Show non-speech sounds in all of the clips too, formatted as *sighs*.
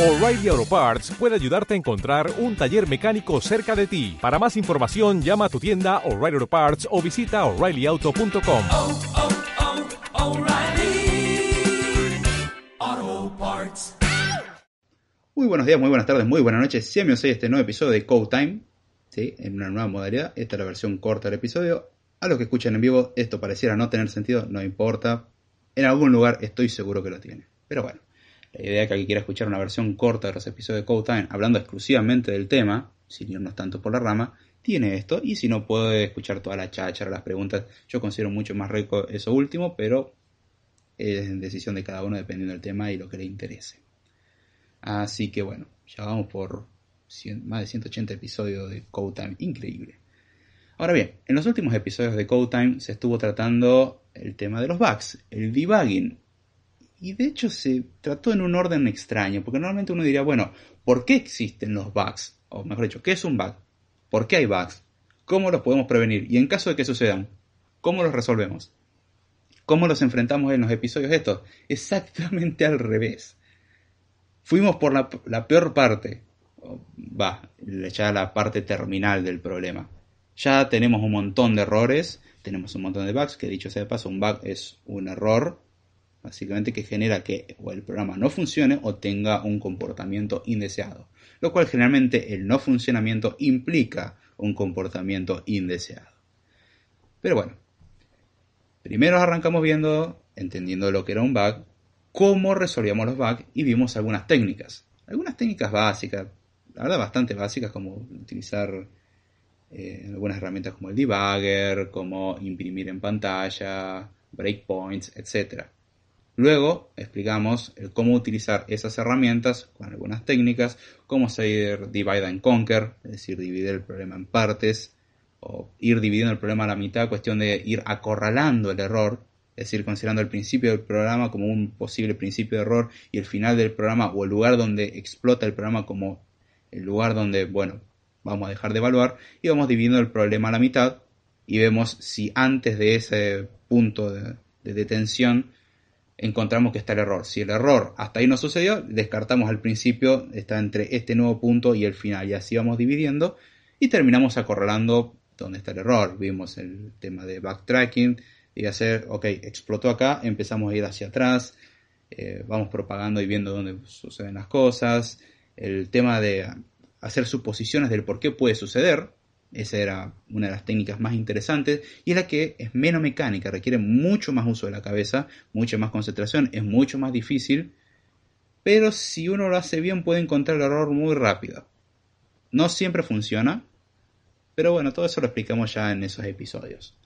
O'Reilly Auto Parts puede ayudarte a encontrar un taller mecánico cerca de ti. Para más información, llama a tu tienda O'Reilly Auto Parts o visita oreillyauto.com. oh, oh, O'Reilly Auto Parts. Muy buenos días, muy buenas tardes, muy buenas noches. Bienvenidos a este nuevo episodio de Code Time, ¿sí? en una nueva modalidad. Esta es la versión corta del episodio. A los que escuchan en vivo, esto pareciera no tener sentido, no importa. En algún lugar estoy seguro que lo tiene. Pero bueno, la idea que alguien quiera escuchar una versión corta de los episodios de Code Time, hablando exclusivamente del tema, sin irnos tanto por la rama, tiene esto. Y si no puede escuchar toda la cháchara, las preguntas, yo considero mucho más rico eso último, pero es decisión de cada uno dependiendo del tema y lo que le interese. Así que bueno, ya vamos por más de 180 episodios de Code Time, increíble. Ahora bien, en los últimos episodios de Code Time se estuvo tratando el tema de los bugs, el debugging. Y de hecho se trató en un orden extraño, porque normalmente uno diría, bueno, ¿por qué existen los bugs? O mejor dicho, ¿qué es un bug? ¿Por qué hay bugs? ¿Cómo los podemos prevenir? Y en caso de que sucedan, ¿cómo los resolvemos? ¿Cómo los enfrentamos en los episodios estos? Exactamente al revés. Fuimos por la, peor parte, va, ya la parte terminal del problema. Ya tenemos un montón de errores, tenemos un montón de bugs, que dicho sea de paso, un bug es un error, básicamente que genera que o el programa no funcione o tenga un comportamiento indeseado. Lo cual generalmente el no funcionamiento implica un comportamiento indeseado. Pero bueno, primero arrancamos viendo, entendiendo lo que era un bug, cómo resolvíamos los bugs y vimos algunas técnicas. Algunas técnicas básicas, la verdad bastante básicas, como utilizar eh, algunas herramientas como el debugger, como imprimir en pantalla, breakpoints, etc. Luego explicamos cómo utilizar esas herramientas con algunas técnicas, cómo hacer divide and conquer, es decir, dividir el problema en partes, o ir dividiendo el problema a la mitad, cuestión de ir acorralando el error, es decir, considerando el principio del programa como un posible principio de error y el final del programa o el lugar donde explota el programa como el lugar donde, bueno, vamos a dejar de evaluar y vamos dividiendo el problema a la mitad y vemos si antes de ese punto de detención encontramos que está el error. Si el error hasta ahí no sucedió, descartamos al principio, está entre este nuevo punto y el final y así vamos dividiendo y terminamos acorralando donde está el error. Vimos el tema de backtracking y hacer, ok, explotó acá, empezamos a ir hacia atrás, eh, vamos propagando y viendo dónde suceden las cosas. El tema de hacer suposiciones del por qué puede suceder, esa era una de las técnicas más interesantes y es la que es menos mecánica, requiere mucho más uso de la cabeza, mucha más concentración, es mucho más difícil, pero si uno lo hace bien puede encontrar el error muy rápido. No siempre funciona, pero bueno, todo eso lo explicamos ya en esos episodios.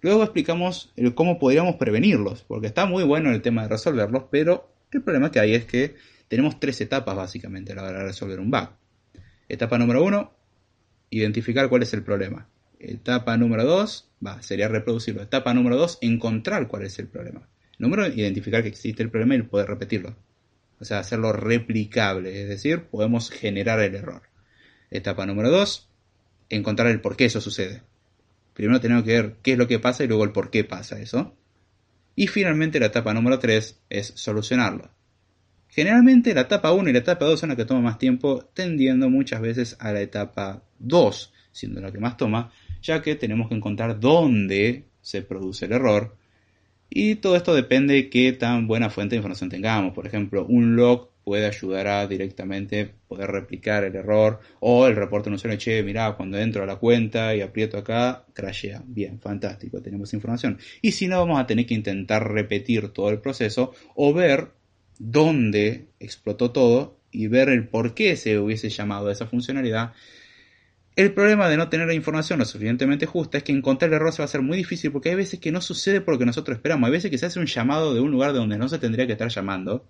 Luego explicamos cómo podríamos prevenirlos, porque está muy bueno el tema de resolverlos, pero el problema que hay es que tenemos tres etapas básicamente a la hora de resolver un bug. Etapa número uno, identificar cuál es el problema. Etapa número dos, va, sería reproducirlo. Etapa número dos, encontrar cuál es el problema. Número, identificar que existe el problema y poder repetirlo. O sea, hacerlo replicable, es decir, podemos generar el error. Etapa número dos, encontrar el por qué eso sucede. Primero tenemos que ver qué es lo que pasa y luego el por qué pasa eso. Y finalmente la etapa número 3 es solucionarlo. Generalmente la etapa 1 y la etapa 2 son las que toma más tiempo, tendiendo muchas veces a la etapa 2, siendo la que más toma, ya que tenemos que encontrar dónde se produce el error. Y todo esto depende de qué tan buena fuente de información tengamos. Por ejemplo, un log puede ayudar a directamente poder replicar el error. O el reporte no usuario, che, mirá, cuando entro a la cuenta y aprieto acá, crashea. Bien, fantástico, tenemos información. Y si no, vamos a tener que intentar repetir todo el proceso o ver dónde explotó todo y ver el por qué se hubiese llamado a esa funcionalidad. El problema de no tener la información lo suficientemente justa es que encontrar el error se va a ser muy difícil porque hay veces que no sucede por lo que nosotros esperamos. Hay veces que se hace un llamado de un lugar de donde no se tendría que estar llamando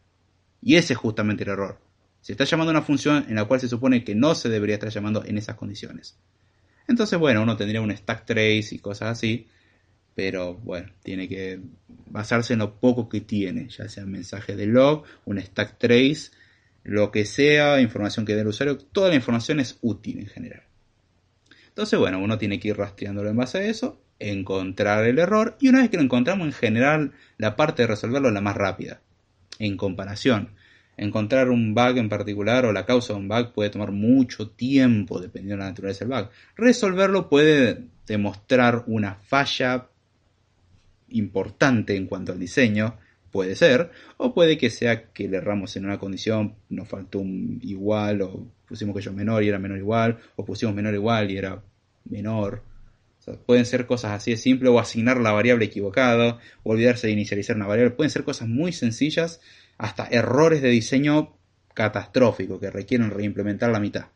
y ese es justamente el error. Se está llamando a una función en la cual se supone que no se debería estar llamando en esas condiciones. Entonces, bueno, uno tendría un stack trace y cosas así, pero bueno, tiene que basarse en lo poco que tiene, ya sea mensaje de log, un stack trace, lo que sea, información que dé el usuario, toda la información es útil en general. Entonces, bueno, uno tiene que ir rastreándolo en base a eso, encontrar el error y una vez que lo encontramos, en general, la parte de resolverlo es la más rápida, en comparación. encontrar un bug en particular o la causa de un bug puede tomar mucho tiempo dependiendo de la naturaleza del bug. Resolverlo puede demostrar una falla importante en cuanto al diseño, puede ser, o puede que sea que le erramos en una condición, nos faltó un igual, o pusimos que yo menor y era menor igual, o pusimos menor igual y era menor. pueden ser cosas así de simple, o asignar la variable equivocada, o olvidarse de inicializar una variable. Pueden ser cosas muy sencillas hasta errores de diseño catastróficos que requieren reimplementar la mitad.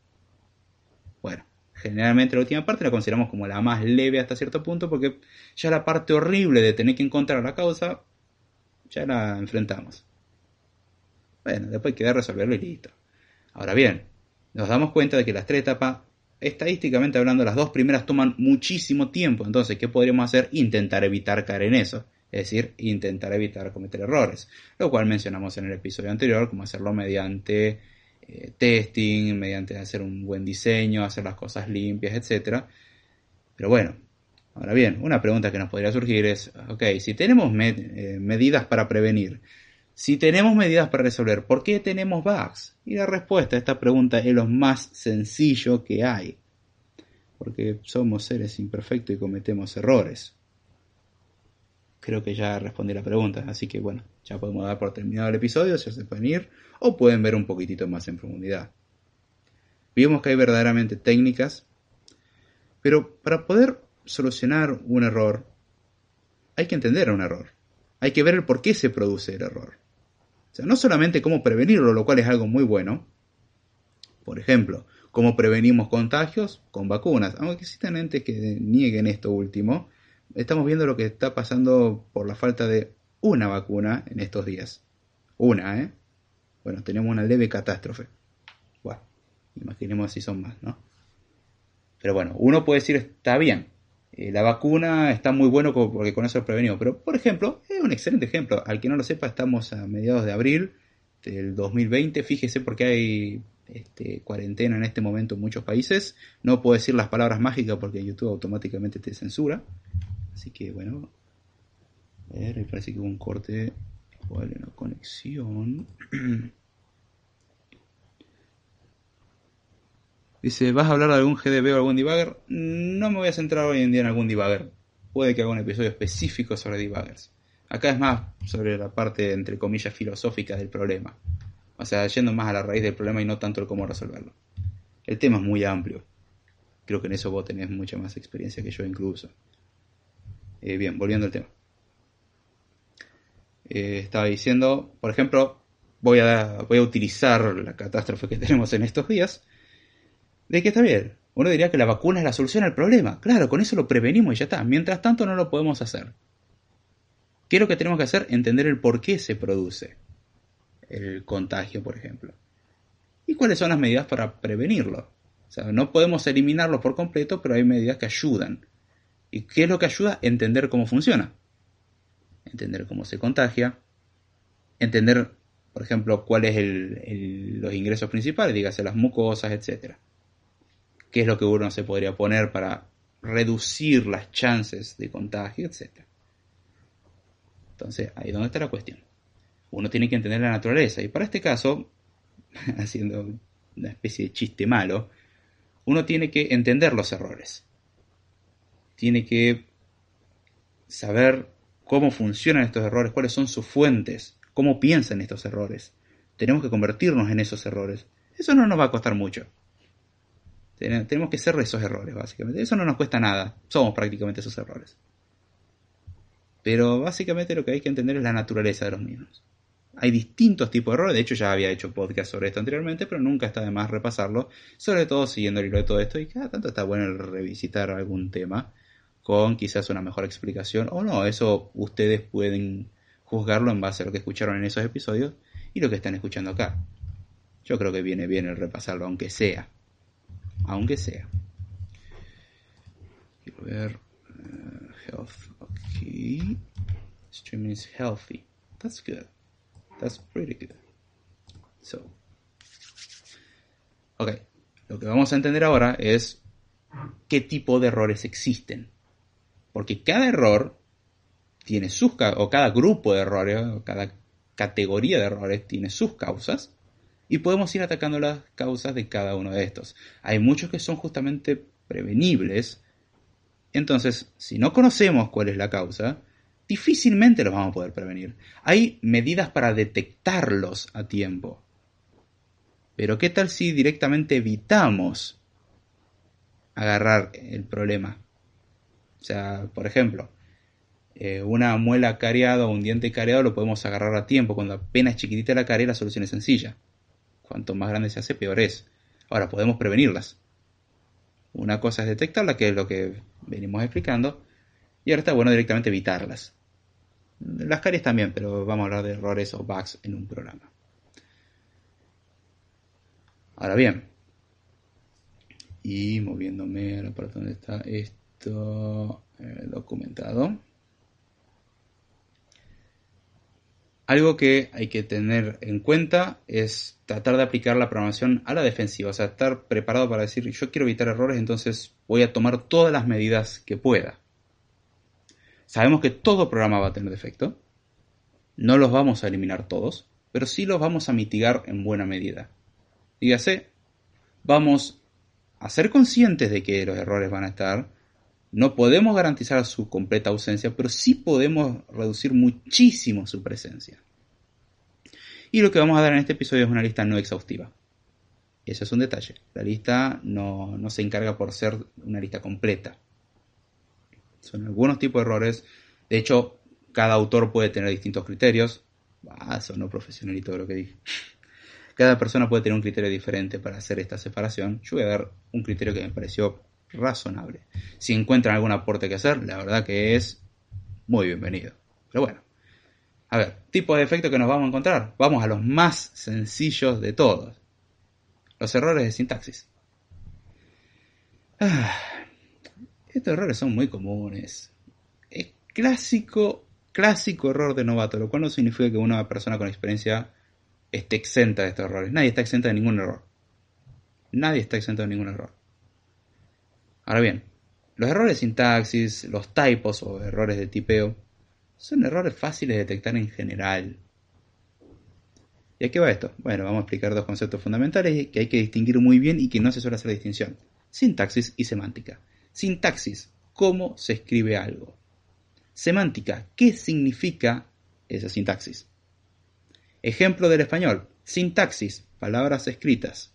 Bueno, generalmente la última parte la consideramos como la más leve hasta cierto punto porque ya la parte horrible de tener que encontrar la causa ya la enfrentamos. Bueno, después queda resolverlo y listo. Ahora bien, nos damos cuenta de que las tres etapas, estadísticamente hablando, las dos primeras toman muchísimo tiempo. Entonces, ¿qué podríamos hacer? Intentar evitar caer en eso es decir, intentar evitar cometer errores, lo cual mencionamos en el episodio anterior, como hacerlo mediante eh, testing, mediante hacer un buen diseño, hacer las cosas limpias, etc. Pero bueno, ahora bien, una pregunta que nos podría surgir es, ok, si tenemos eh, medidas para prevenir, si tenemos medidas para resolver, ¿por qué tenemos bugs? Y la respuesta a esta pregunta es lo más sencillo que hay. Porque somos seres imperfectos y cometemos errores creo que ya respondí la pregunta. Así que bueno, ya podemos dar por terminado el episodio, ya se pueden ir o pueden ver un poquitito más en profundidad. Vimos que hay verdaderamente técnicas, pero para poder solucionar un error hay que entender un error. Hay que ver el por qué se produce el error. O sea, no solamente cómo prevenirlo, lo cual es algo muy bueno. Por ejemplo, cómo prevenimos contagios con vacunas. Aunque existen entes que nieguen esto último, estamos viendo lo que está pasando por la falta de una vacuna en estos días. Una, ¿eh? Bueno, tenemos una leve catástrofe. Bueno, imaginemos si son más, ¿no? Pero bueno, uno puede decir, está bien, eh, la vacuna está muy bueno porque con eso lo prevenimos. Pero, por ejemplo, es un excelente ejemplo. Al que no lo sepa, estamos a mediados de abril del 2020. Fíjese porque hay este, cuarentena en este momento en muchos países. No puedo decir las palabras mágicas porque YouTube automáticamente te censura. Así que bueno, a ver, parece que hubo un corte igual en la conexión. *clears throat* Dice, ¿vas a hablar de algún GDB o algún debugger? No me voy a centrar hoy en día en algún debugger. Puede que haga un episodio específico sobre debuggers. Acá es más sobre la parte, entre comillas, filosófica del problema. O sea, yendo más a la raíz del problema y no tanto el cómo resolverlo. El tema es muy amplio. Creo que en eso vos tenés mucha más experiencia que yo incluso. Eh, bien, volviendo al tema. Eh, estaba diciendo, por ejemplo, voy a, voy a utilizar la catástrofe que *laughs* tenemos en estos días, de que está bien. Uno diría que la vacuna es la solución al problema. Claro, con eso lo prevenimos y ya está. Mientras tanto no lo podemos hacer. ¿Qué es lo que tenemos que hacer? Entender el por qué se produce el contagio, por ejemplo. ¿Y cuáles son las medidas para prevenirlo? O sea, no podemos eliminarlo por completo, pero hay medidas que ayudan. ¿Y qué es lo que ayuda? Entender cómo funciona. Entender cómo se contagia. Entender, por ejemplo, cuáles son los ingresos principales, dígase las mucosas, etc. ¿Qué es lo que uno se podría poner para reducir las chances de contagio, etc. Entonces, ahí es donde está la cuestión. Uno tiene que entender la naturaleza. Y para este caso, *laughs* haciendo una especie de chiste malo, uno tiene que entender los errores tiene que saber cómo funcionan estos errores, cuáles son sus fuentes, cómo piensan estos errores. Tenemos que convertirnos en esos errores. Eso no nos va a costar mucho. Tenemos que ser esos errores, básicamente. Eso no nos cuesta nada. Somos prácticamente esos errores. Pero básicamente lo que hay que entender es la naturaleza de los mismos. Hay distintos tipos de errores. De hecho, ya había hecho podcast sobre esto anteriormente, pero nunca está de más repasarlo. Sobre todo siguiendo el hilo de todo esto. Y cada tanto está bueno revisitar algún tema con quizás una mejor explicación o no, eso ustedes pueden juzgarlo en base a lo que escucharon en esos episodios y lo que están escuchando acá. Yo creo que viene bien el repasarlo, aunque sea. Aunque sea. Quiero ver. Uh, health. Ok. Streaming is healthy. That's good. That's pretty good. So. Ok. Lo que vamos a entender ahora es qué tipo de errores existen. Porque cada error tiene sus, o cada grupo de errores, o cada categoría de errores tiene sus causas y podemos ir atacando las causas de cada uno de estos. Hay muchos que son justamente prevenibles. Entonces, si no conocemos cuál es la causa, difícilmente los vamos a poder prevenir. Hay medidas para detectarlos a tiempo. Pero ¿qué tal si directamente evitamos agarrar el problema? O sea, por ejemplo, eh, una muela cariada o un diente cariado lo podemos agarrar a tiempo. Cuando apenas chiquitita la carie, la solución es sencilla. Cuanto más grande se hace, peor es. Ahora, podemos prevenirlas. Una cosa es detectarlas, que es lo que venimos explicando, y ahora está bueno directamente evitarlas. Las caries también, pero vamos a hablar de errores o bugs en un programa. Ahora bien, y moviéndome a la parte donde está esto documentado. Algo que hay que tener en cuenta es tratar de aplicar la programación a la defensiva, o sea, estar preparado para decir yo quiero evitar errores, entonces voy a tomar todas las medidas que pueda. Sabemos que todo programa va a tener defecto, no los vamos a eliminar todos, pero sí los vamos a mitigar en buena medida. Dígase, vamos a ser conscientes de que los errores van a estar, no podemos garantizar su completa ausencia, pero sí podemos reducir muchísimo su presencia. Y lo que vamos a dar en este episodio es una lista no exhaustiva. Ese es un detalle. La lista no, se encarga por ser una lista completa. Son algunos tipos de errores. De hecho, cada autor puede tener distintos criterios. Ah, no profesionalito lo que dije. Cada persona puede tener un criterio diferente para hacer esta separación. Yo voy a dar un criterio que me pareció razonable. Si encuentran algún aporte que hacer, la verdad que es muy bienvenido. Pero bueno, a ver, tipo de efecto que nos vamos a encontrar. Vamos a los más sencillos de todos. Los errores de sintaxis. Ah, estos errores son muy comunes. Es clásico, clásico error de novato, lo cual no significa que una persona con experiencia esté exenta de estos errores. Nadie está exenta de ningún error. Nadie está exento de ningún error. Ahora bien, los errores de sintaxis, los typos o errores de tipeo, son errores fáciles de detectar en general. ¿Y a qué va esto? Bueno, vamos a explicar dos conceptos fundamentales que hay que distinguir muy bien y que no se suele hacer distinción. Sintaxis y semántica. Sintaxis, cómo se escribe algo. Semántica, qué significa esa sintaxis. Ejemplo del español. Sintaxis, palabras escritas.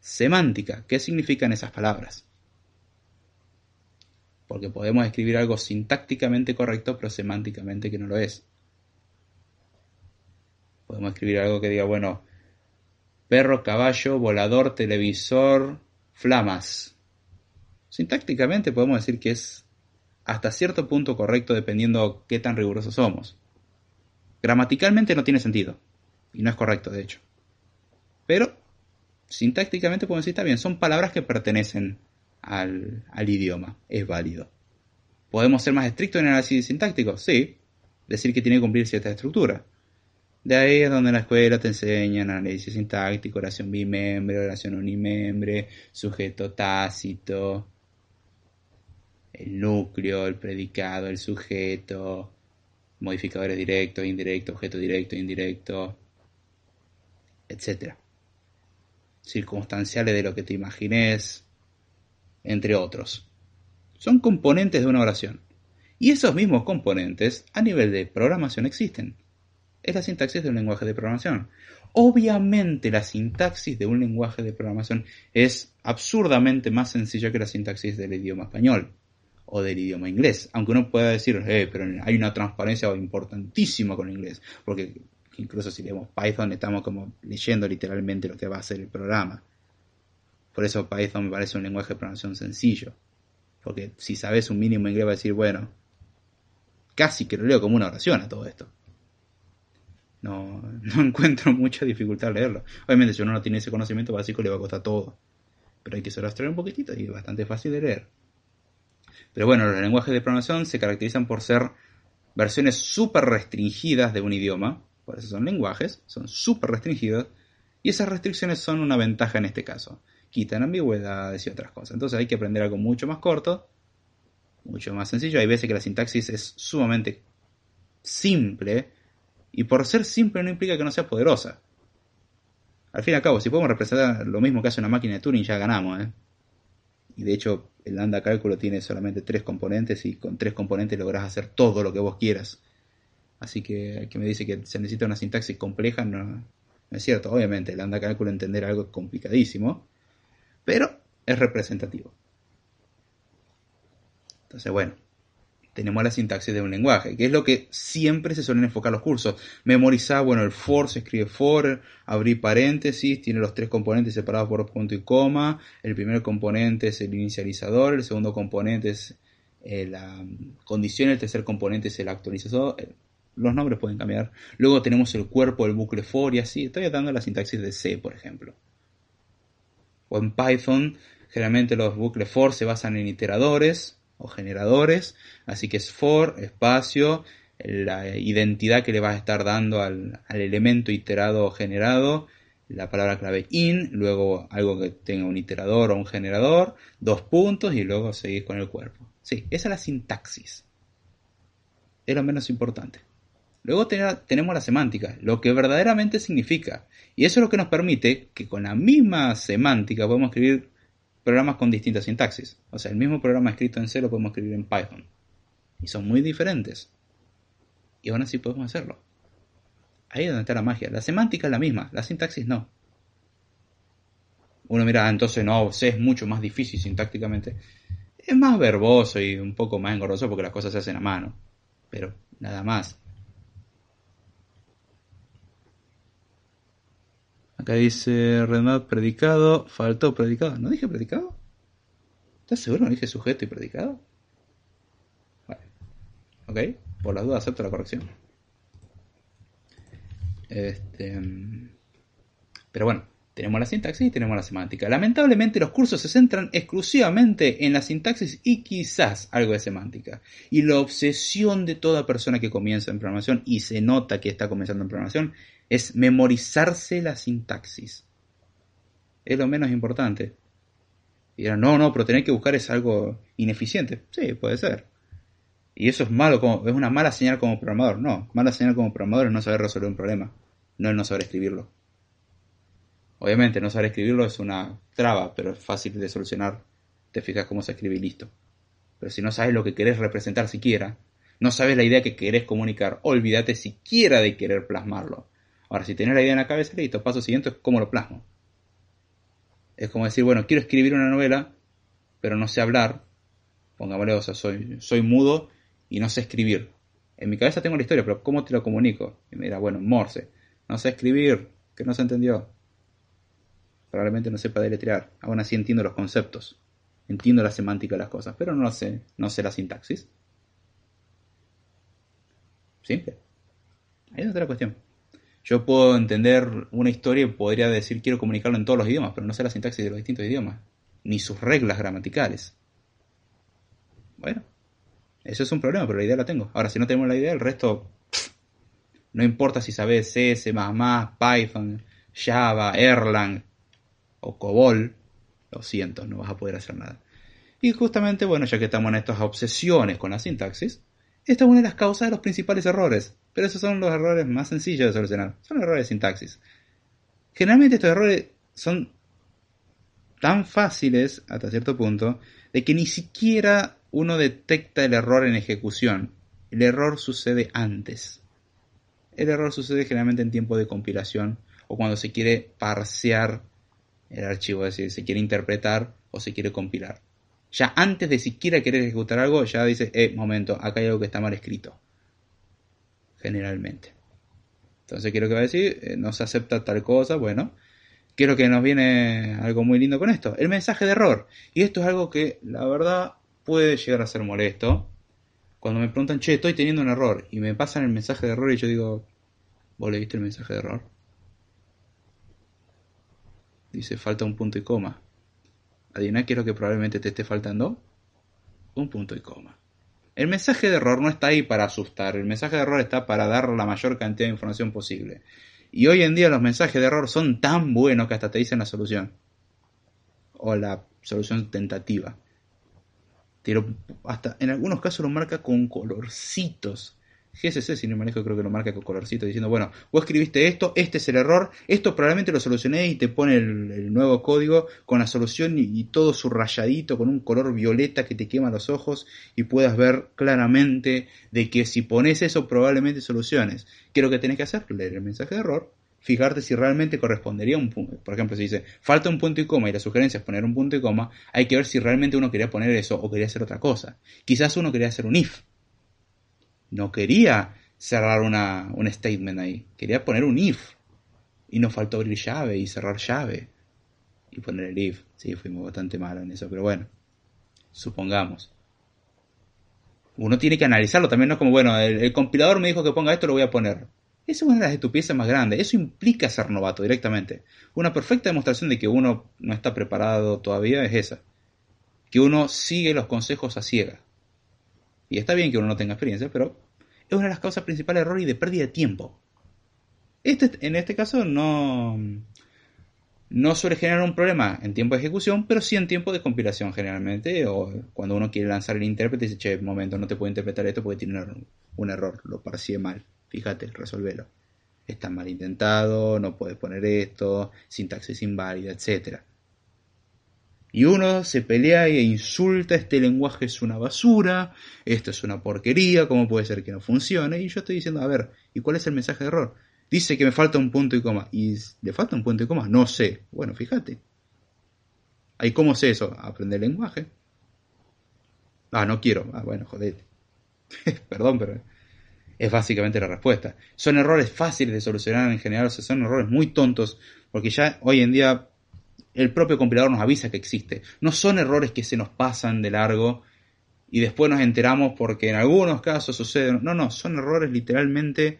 Semántica, ¿qué significan esas palabras? Porque podemos escribir algo sintácticamente correcto, pero semánticamente que no lo es. Podemos escribir algo que diga, bueno, perro, caballo, volador, televisor, flamas. Sintácticamente podemos decir que es hasta cierto punto correcto dependiendo qué tan rigurosos somos. Gramaticalmente no tiene sentido, y no es correcto de hecho. Pero sintácticamente podemos decir está bien, son palabras que pertenecen al, idioma. Es válido. ¿Podemos ser más estrictos en el análisis sintáctico? Sí. Decir que tiene que cumplir cierta estructura. De ahí es donde en la escuela te enseñan análisis sintáctico, oración bimembre, oración unimembre, sujeto tácito, el núcleo, el predicado, el sujeto, modificadores directos, indirectos, objeto directo, indirecto, etc. Circunstanciales de lo que te imagines, entre otros. Son componentes de una oración. Y esos mismos componentes a nivel de programación existen. Es la sintaxis de un lenguaje de programación. Obviamente la sintaxis de un lenguaje de programación es absurdamente más sencilla que la sintaxis del idioma español o del idioma inglés. Aunque uno pueda decir, eh, pero hay una transparencia importantísima con el inglés. Porque incluso si leemos Python estamos como leyendo literalmente lo que va a ser el programa. Por eso Python me parece un lenguaje de programación sencillo. Porque si sabes un mínimo inglés va a decir, bueno, casi que lo leo como una oración a todo esto. No, *laughs* no encuentro mucha dificultad leerlo. Obviamente si uno no tiene ese conocimiento básico le va a costar todo. Pero hay que solo un poquitito y es bastante fácil de leer. Pero bueno, los lenguajes de programación se caracterizan por ser versiones súper restringidas de un idioma. Por eso son lenguajes, son súper restringidos. Y esas restricciones son una ventaja en este caso quitan ambigüedades y otras cosas. Entonces hay que aprender algo mucho más corto, mucho más sencillo. Hay veces que la sintaxis es sumamente simple, Y por ser simple no implica que no sea poderosa. Al fin y al cabo, si podemos representar lo mismo que hace una máquina de Turing, ya ganamos, ¿eh? Y de hecho, el lambda cálculo tiene solamente tres componentes y con tres componentes lográs hacer todo lo que vos quieras. Así que el que me dice que se necesita una sintaxis compleja no, es cierto. Obviamente, el lambda cálculo entender algo complicadísimo, pero es representativo. Entonces, bueno, tenemos la sintaxis de un lenguaje, que es lo que siempre se suelen enfocar los cursos. Memorizar, bueno, el for se escribe for, abrir paréntesis, tiene los tres componentes separados por punto y coma. El primer componente es el inicializador, el segundo componente es eh, la condición, el tercer componente es el actualizador. Eh, los nombres pueden cambiar. Luego tenemos el cuerpo del bucle for y así. Estoy dando la sintaxis de C, por ejemplo. O en Python, generalmente los bucles for se basan en iteradores o generadores, así que es for, espacio, la identidad que le vas a estar dando al, elemento iterado o generado, la palabra clave in, luego algo que tenga un iterador o un generador, dos puntos y luego seguís con el cuerpo. Sí, esa es la sintaxis. Es lo menos importante. Luego tenemos la semántica, lo que verdaderamente significa. Y eso es lo que nos permite que con la misma semántica podemos escribir programas con distintas sintaxis. O sea, el mismo programa escrito en C lo podemos escribir en Python. Y son muy diferentes. Y aún así podemos hacerlo. Ahí es donde está la magia. La semántica es la misma, la sintaxis no. Uno mira, ah, entonces no, C es mucho más difícil sintácticamente. Es más verboso y un poco más engorroso porque las cosas se hacen a mano. Pero nada más. Acá dice Renat predicado. Faltó predicado. ¿No dije predicado? ¿Estás seguro? ¿No dije sujeto y predicado? Vale. Ok. Por las dudas acepto la corrección. Este. Pero bueno, tenemos la sintaxis y tenemos la semántica. Lamentablemente los cursos se centran exclusivamente en la sintaxis y quizás algo de semántica. Y la obsesión de toda persona que comienza en programación y se nota que está comenzando en programación es memorizarse la sintaxis. Es lo menos importante. Y dirán, no, no, pero tener que buscar es algo ineficiente. Sí, puede ser. Y eso es malo, como, es una mala señal como programador. No, mala señal como programador es no saber resolver un problema, no es no saber escribirlo. Obviamente, no saber escribirlo es una traba, pero es fácil de solucionar. Te fijas cómo se escribe y listo. Pero si no sabes lo que querés representar siquiera, no sabes la idea que querés comunicar, olvídate siquiera de querer plasmarlo. Ahora, si tenés la idea en la cabeza, listo, paso siguiente es cómo lo plasmo. Es como decir, bueno, quiero escribir una novela, pero no sé hablar. Pongámosle, o sea, soy, mudo y no sé escribir. En mi cabeza tengo la historia, pero ¿cómo te lo comunico? Y me dirá, bueno, Morse. No sé escribir, que no se entendió. Probablemente no sepa deletrear. Aún así entiendo los conceptos. Entiendo la semántica de las cosas, pero no sé, no sé la sintaxis. Simple. Ahí está la cuestión. Yo puedo entender una historia y podría decir quiero comunicarlo en todos los idiomas, pero no sé la sintaxis de los distintos idiomas, ni sus reglas gramaticales. Bueno, eso es un problema, pero la idea la tengo. Ahora, si no tenemos la idea, el resto no importa si sabes C, C++, Python, Java, Erlang o COBOL, lo siento, no vas a poder hacer nada. Y justamente, bueno, ya que estamos en estas obsesiones con la sintaxis, esta es una de las causas de los principales errores. Pero esos son los errores más sencillos de solucionar. Son errores de sintaxis. Generalmente estos errores son tan fáciles, hasta cierto punto, de que ni siquiera uno detecta el error en ejecución. El error sucede antes. El error sucede generalmente en tiempo de compilación o cuando se quiere parsear el archivo, es decir, se quiere interpretar o se quiere compilar. Ya antes de siquiera querer ejecutar algo, ya dice, eh, momento, acá hay algo que está mal escrito. Generalmente. Entonces, ¿qué es lo que va a decir? Eh, no se acepta tal cosa, bueno. ¿Qué es lo que nos viene algo muy lindo con esto? El mensaje de error. Y esto es algo que, la verdad, puede llegar a ser molesto. Cuando me preguntan, che, estoy teniendo un error, y me pasan el mensaje de error y yo digo, ¿vos le viste el mensaje de error? Dice, falta un punto y coma. Adivina qué es lo que probablemente te esté faltando. Un punto y coma. El mensaje de error no está ahí para asustar, el mensaje de error está para dar la mayor cantidad de información posible. Y hoy en día los mensajes de error son tan buenos que hasta te dicen la solución. O la solución tentativa. hasta en algunos casos lo marca con colorcitos. GSC, si no manejo, creo que lo marca con colorcito diciendo, bueno, vos escribiste esto, este es el error, esto probablemente lo solucioné y te pone el, nuevo código con la solución y, y, todo subrayadito con un color violeta que te quema los ojos y puedas ver claramente de que si pones eso probablemente soluciones. ¿Qué es lo que tenés que hacer? Leer el mensaje de error, fijarte si realmente correspondería un punto. Por ejemplo, si dice falta un punto y coma y la sugerencia es poner un punto y coma, hay que ver si realmente uno quería poner eso o quería hacer otra cosa. Quizás uno quería hacer un if no quería cerrar una, un statement ahí, quería poner un if. Y nos faltó abrir llave y cerrar llave. Y poner el if. Sí, fuimos bastante malos en eso, pero bueno, supongamos. Uno tiene que analizarlo también, no es como, bueno, el, compilador me dijo que ponga esto, lo voy a poner. Esa es una de las estupideces más grandes. Eso implica ser novato directamente. Una perfecta demostración de que uno no está preparado todavía es esa. Que uno sigue los consejos a ciegas. Y está bien que uno no tenga experiencia, pero es una de las causas principales de error y de pérdida de tiempo. Este, en este caso no, no suele generar un problema en tiempo de ejecución, pero sí en tiempo de compilación generalmente, o cuando uno quiere lanzar el intérprete y dice, che, momento, no te puedo interpretar esto porque tiene un, error, lo parcié mal, fíjate, resolvelo. Está mal intentado, no puedes poner esto, sintaxis inválida, etcétera. Y uno se pelea e insulta, este lenguaje es una basura, esto es una porquería, ¿cómo puede ser que no funcione? Y yo estoy diciendo, a ver, ¿y cuál es el mensaje de error? Dice que me falta un punto y coma. ¿Y le falta un punto y coma? No sé. Bueno, fíjate. ¿Ahí cómo sé eso? Aprender lenguaje. Ah, no quiero. Ah, bueno, jodete. *laughs* Perdón, pero es básicamente la respuesta. Son errores fáciles de solucionar en general, o sea, son errores muy tontos, porque ya hoy en día el propio compilador nos avisa que existe. No son errores que se nos pasan de largo y después nos enteramos porque en algunos casos suceden. No, no, son errores literalmente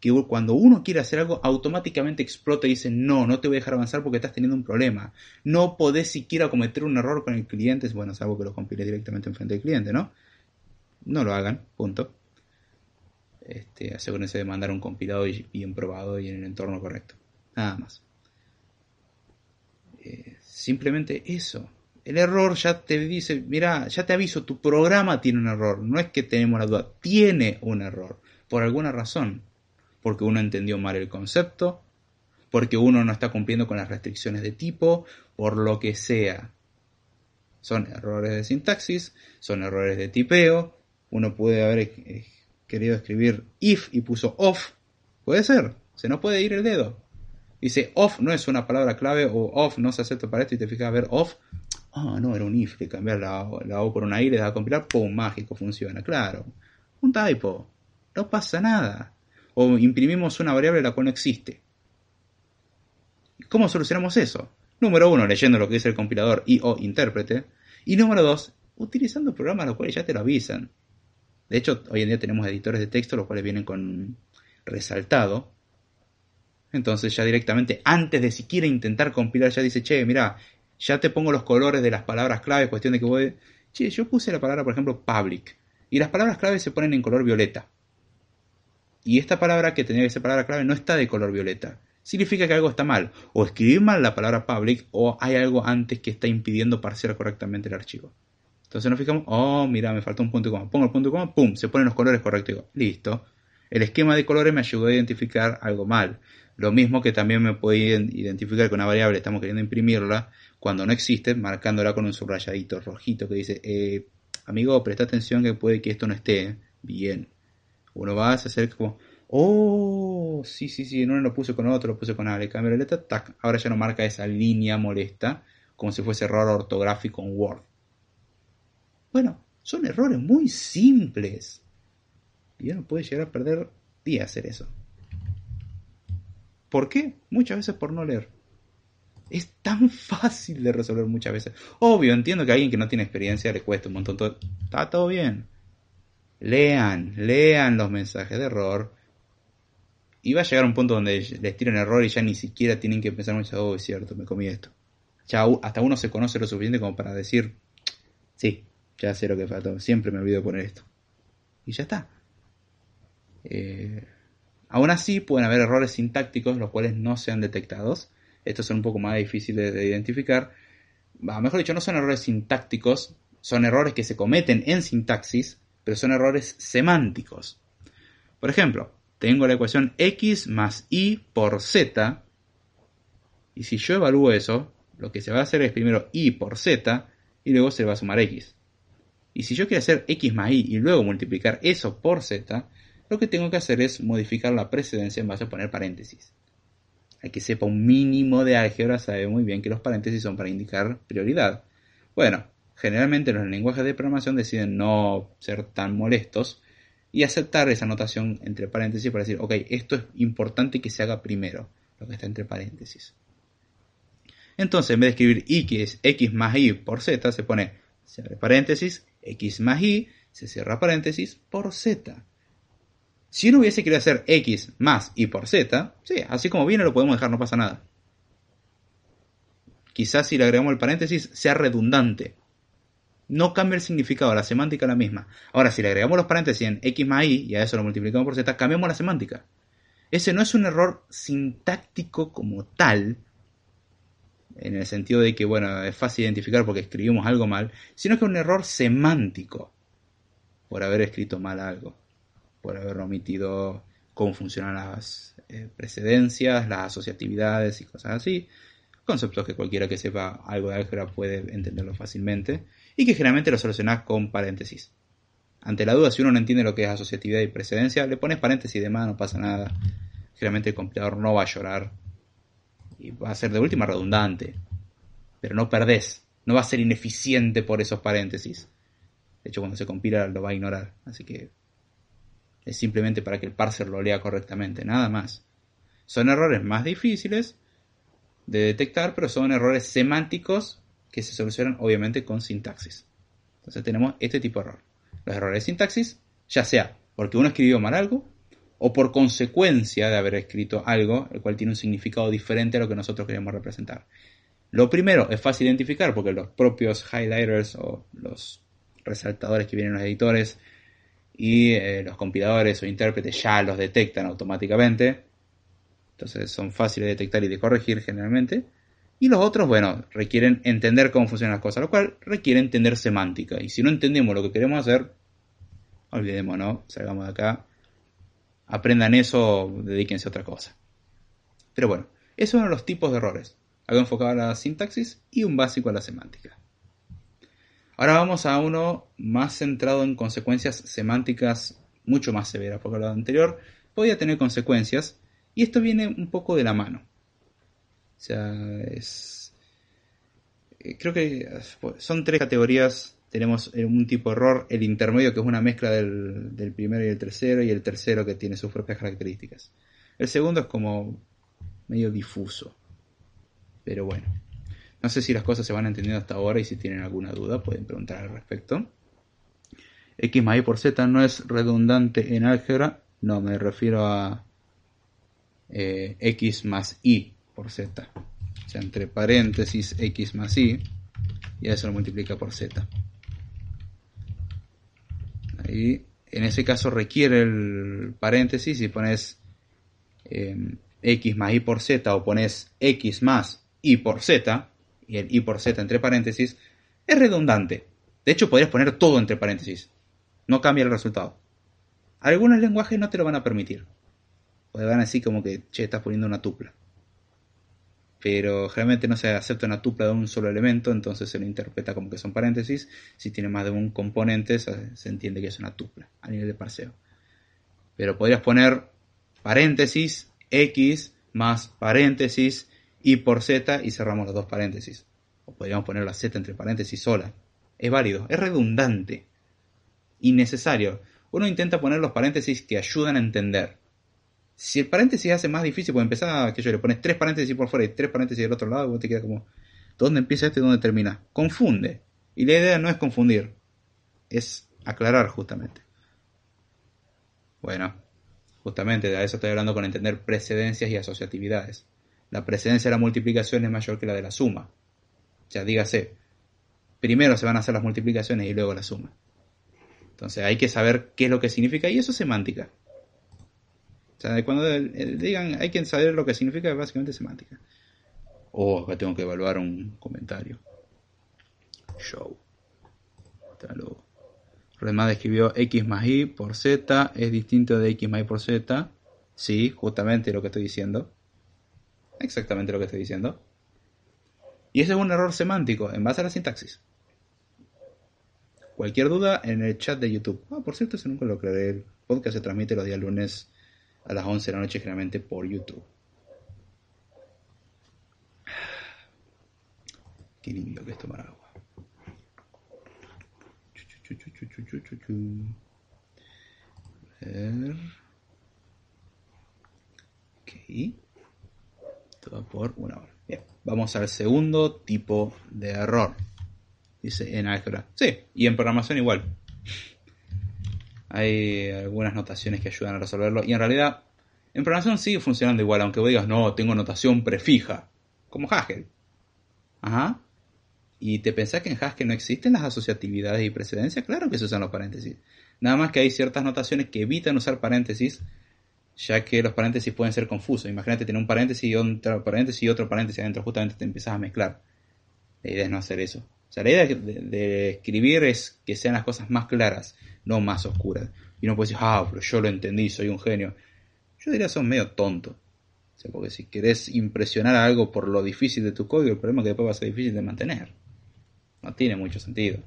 que cuando uno quiere hacer algo automáticamente explota y dice no, no te voy a dejar avanzar porque estás teniendo un problema. No podés siquiera cometer un error con el cliente, bueno, es algo que lo compile directamente en frente del cliente, ¿no? No lo hagan, punto. Este, asegúrense de mandar un compilado bien probado y en el entorno correcto. Nada más. Simplemente eso. El error ya te dice, mira, ya te aviso, tu programa tiene un error. No es que tenemos la duda, tiene un error. Por alguna razón. Porque uno entendió mal el concepto, porque uno no está cumpliendo con las restricciones de tipo, por lo que sea. Son errores de sintaxis, son errores de tipeo. Uno puede haber querido escribir if y puso off. Puede ser, se nos puede ir el dedo. Dice off no es una palabra clave o off no se acepta para esto y te fijas a ver off. Ah, no, era un if, que cambiar la, la O por una I, le da a compilar, ¡pum! Mágico, funciona. Claro. Un typo. No pasa nada. O imprimimos una variable la cual no existe. ¿Cómo solucionamos eso? Número uno, leyendo lo que dice el compilador y o intérprete. Y número dos, utilizando programas los cuales ya te lo avisan. De hecho, hoy en día tenemos editores de texto los cuales vienen con resaltado. Entonces ya directamente, antes de siquiera intentar compilar, ya dice, che, mira, ya te pongo los colores de las palabras clave, cuestión de que voy... Che, yo puse la palabra, por ejemplo, public. Y las palabras clave se ponen en color violeta. Y esta palabra que tenía que ser palabra clave no está de color violeta. Significa que algo está mal. O escribí mal la palabra public o hay algo antes que está impidiendo parsear correctamente el archivo. Entonces nos fijamos, oh, mira, me falta un punto y coma. Pongo el punto y coma, pum, se ponen los colores correctos. Listo. El esquema de colores me ayudó a identificar algo mal. Lo mismo que también me puede identificar con una variable, estamos queriendo imprimirla, cuando no existe, marcándola con un subrayadito rojito que dice, eh, amigo, presta atención que puede que esto no esté bien. Uno va a hacer como, oh, sí, sí, sí, no lo puse con otro, lo puse con A, le cambio la letra, tac, ahora ya no marca esa línea molesta, como si fuese error ortográfico en Word. Bueno, son errores muy simples. Y uno puede llegar a perder días hacer eso. ¿Por qué? Muchas veces por no leer. Es tan fácil de resolver muchas veces. Obvio, entiendo que a alguien que no tiene experiencia le cuesta un montón. Todo. Está todo bien. Lean, lean los mensajes de error. Y va a llegar un punto donde les tiran error y ya ni siquiera tienen que pensar mucho, oh, es cierto, me comí esto. Ya hasta uno se conoce lo suficiente como para decir, sí, ya sé lo que faltó, siempre me olvido poner esto. Y ya está. Eh, Aún así, pueden haber errores sintácticos los cuales no sean detectados. Estos son un poco más difíciles de identificar. mejor dicho, no son errores sintácticos, son errores que se cometen en sintaxis, pero son errores semánticos. Por ejemplo, tengo la ecuación x más y por z. Y si yo evalúo eso, lo que se va a hacer es primero y por z y luego se va a sumar x. Y si yo quiero hacer x más y y luego multiplicar eso por z, lo que tengo que hacer es modificar la precedencia en base a poner paréntesis. Hay que sepa un mínimo de álgebra sabe muy bien que los paréntesis son para indicar prioridad. Bueno, generalmente los lenguajes de programación deciden no ser tan molestos y aceptar esa notación entre paréntesis para decir, ok, esto es importante que se haga primero, lo que está entre paréntesis. Entonces, en vez de escribir y que es x más y por z, se pone, se abre paréntesis, x más y, se cierra paréntesis, por z. Si uno hubiese querido hacer x más y por z, sí, así como viene lo podemos dejar, no pasa nada. Quizás si le agregamos el paréntesis sea redundante, no cambia el significado, la semántica es la misma. Ahora, si le agregamos los paréntesis en x más y y a eso lo multiplicamos por z, cambiamos la semántica. Ese no es un error sintáctico como tal, en el sentido de que, bueno, es fácil identificar porque escribimos algo mal, sino que es un error semántico por haber escrito mal algo, por haber omitido cómo funcionan las eh, precedencias, las asociatividades y cosas así. Conceptos que cualquiera que sepa algo de álgebra puede entenderlo fácilmente y que generalmente lo solucionás con paréntesis. Ante la duda, si uno no entiende lo que es asociatividad y precedencia, le pones paréntesis de más, no pasa nada. Generalmente el compilador no va a llorar y va a ser de última redundante, pero no perdés, no va a ser ineficiente por esos paréntesis. De hecho, cuando se compila lo va a ignorar, así que es simplemente para que el parser lo lea correctamente, nada más. Son errores más difíciles de detectar, pero son errores semánticos que se solucionan obviamente con sintaxis. Entonces tenemos este tipo de error. Los errores de sintaxis, ya sea porque uno escribió mal algo o por consecuencia de haber escrito algo, el cual tiene un significado diferente a lo que nosotros queremos representar. Lo primero es fácil identificar porque los propios highlighters o los resaltadores que vienen en los editores y eh, los compiladores o intérpretes ya los detectan automáticamente. Entonces son fáciles de detectar y de corregir generalmente. Y los otros, bueno, requieren entender cómo funcionan las cosas, lo cual requiere entender semántica. Y si no entendemos lo que queremos hacer, olvidémonos, salgamos de acá, aprendan eso, dedíquense a otra cosa. Pero bueno, esos son los tipos de errores. Algo enfocado a la sintaxis y un básico a la semántica. Ahora vamos a uno más centrado en consecuencias semánticas mucho más severas, porque lo anterior podía tener consecuencias, y esto viene un poco de la mano. O sea, es. eh, Creo que son tres categorías. Tenemos eh, un tipo de error, el intermedio, que es una mezcla del, del primero y el tercero, y el tercero que tiene sus propias características. El segundo es como medio difuso. Pero bueno. No sé si las cosas se van entendiendo hasta ahora y si tienen alguna duda pueden preguntar al respecto. X más Y por Z no es redundante en álgebra. No, me refiero a eh, X más Y por Z. O sea, entre paréntesis X más Y. Y eso lo multiplica por Z. Ahí, en ese caso requiere el paréntesis y pones eh, X más Y por Z o pones X más Y por Z y el y por z entre paréntesis, es redundante. De hecho, podrías poner todo entre paréntesis. No cambia el resultado. Algunos lenguajes no te lo van a permitir. O te van a decir como que, che, estás poniendo una tupla. Pero generalmente no se acepta una tupla de un solo elemento, entonces se lo interpreta como que son paréntesis. Si tiene más de un componente, se entiende que es una tupla a nivel de parseo. Pero podrías poner paréntesis, x más paréntesis, y por z y cerramos los dos paréntesis. O podríamos poner la z entre paréntesis sola. Es válido, es redundante. Innecesario. Uno intenta poner los paréntesis que ayudan a entender. Si el paréntesis hace más difícil, pues empezar a que yo le pones tres paréntesis por fuera y tres paréntesis del otro lado, vos te queda como, ¿dónde empieza esto y dónde termina? Confunde. Y la idea no es confundir, es aclarar justamente. Bueno, justamente de eso estoy hablando con entender precedencias y asociatividades la precedencia de la multiplicación es mayor que la de la suma. O sea, dígase, primero se van a hacer las multiplicaciones y luego la suma. Entonces hay que saber qué es lo que significa y eso es semántica. O sea, cuando digan hay que saber lo que significa, es básicamente semántica. Oh, acá tengo que evaluar un comentario. Show. Hasta luego. Riemann escribió x más y por z es distinto de x más y por z. Sí, justamente lo que estoy diciendo. Exactamente lo que estoy diciendo. Y ese es un error semántico en base a la sintaxis. Cualquier duda en el chat de YouTube. Ah, por cierto, eso nunca lo creeré. El podcast se transmite los días lunes a las 11 de la noche, generalmente por YouTube. *sighs* Qué lindo que es tomar agua. A ver. Ok. Por una hora. Bien. Vamos al segundo tipo de error. Dice en álgebra. Sí, y en programación igual. Hay algunas notaciones que ayudan a resolverlo. Y en realidad, en programación sigue funcionando igual, aunque vos digas, no, tengo notación prefija. Como Haskell. Ajá. ¿Y te pensás que en Haskell no existen las asociatividades y precedencias? Claro que se usan los paréntesis. Nada más que hay ciertas notaciones que evitan usar paréntesis, ya que los paréntesis pueden ser confusos. Imagínate tener un paréntesis y otro paréntesis y otro paréntesis adentro, justamente te empiezas a mezclar. La idea es no hacer eso. O sea, la idea de, escribir es que sean las cosas más claras, no más oscuras. Y no puedes decir, ah, pero yo lo entendí, soy un genio. Yo diría, son medio tonto. O sea, porque si querés impresionar a algo por lo difícil de tu código, el problema es que después va a ser difícil de mantener. No tiene mucho sentido.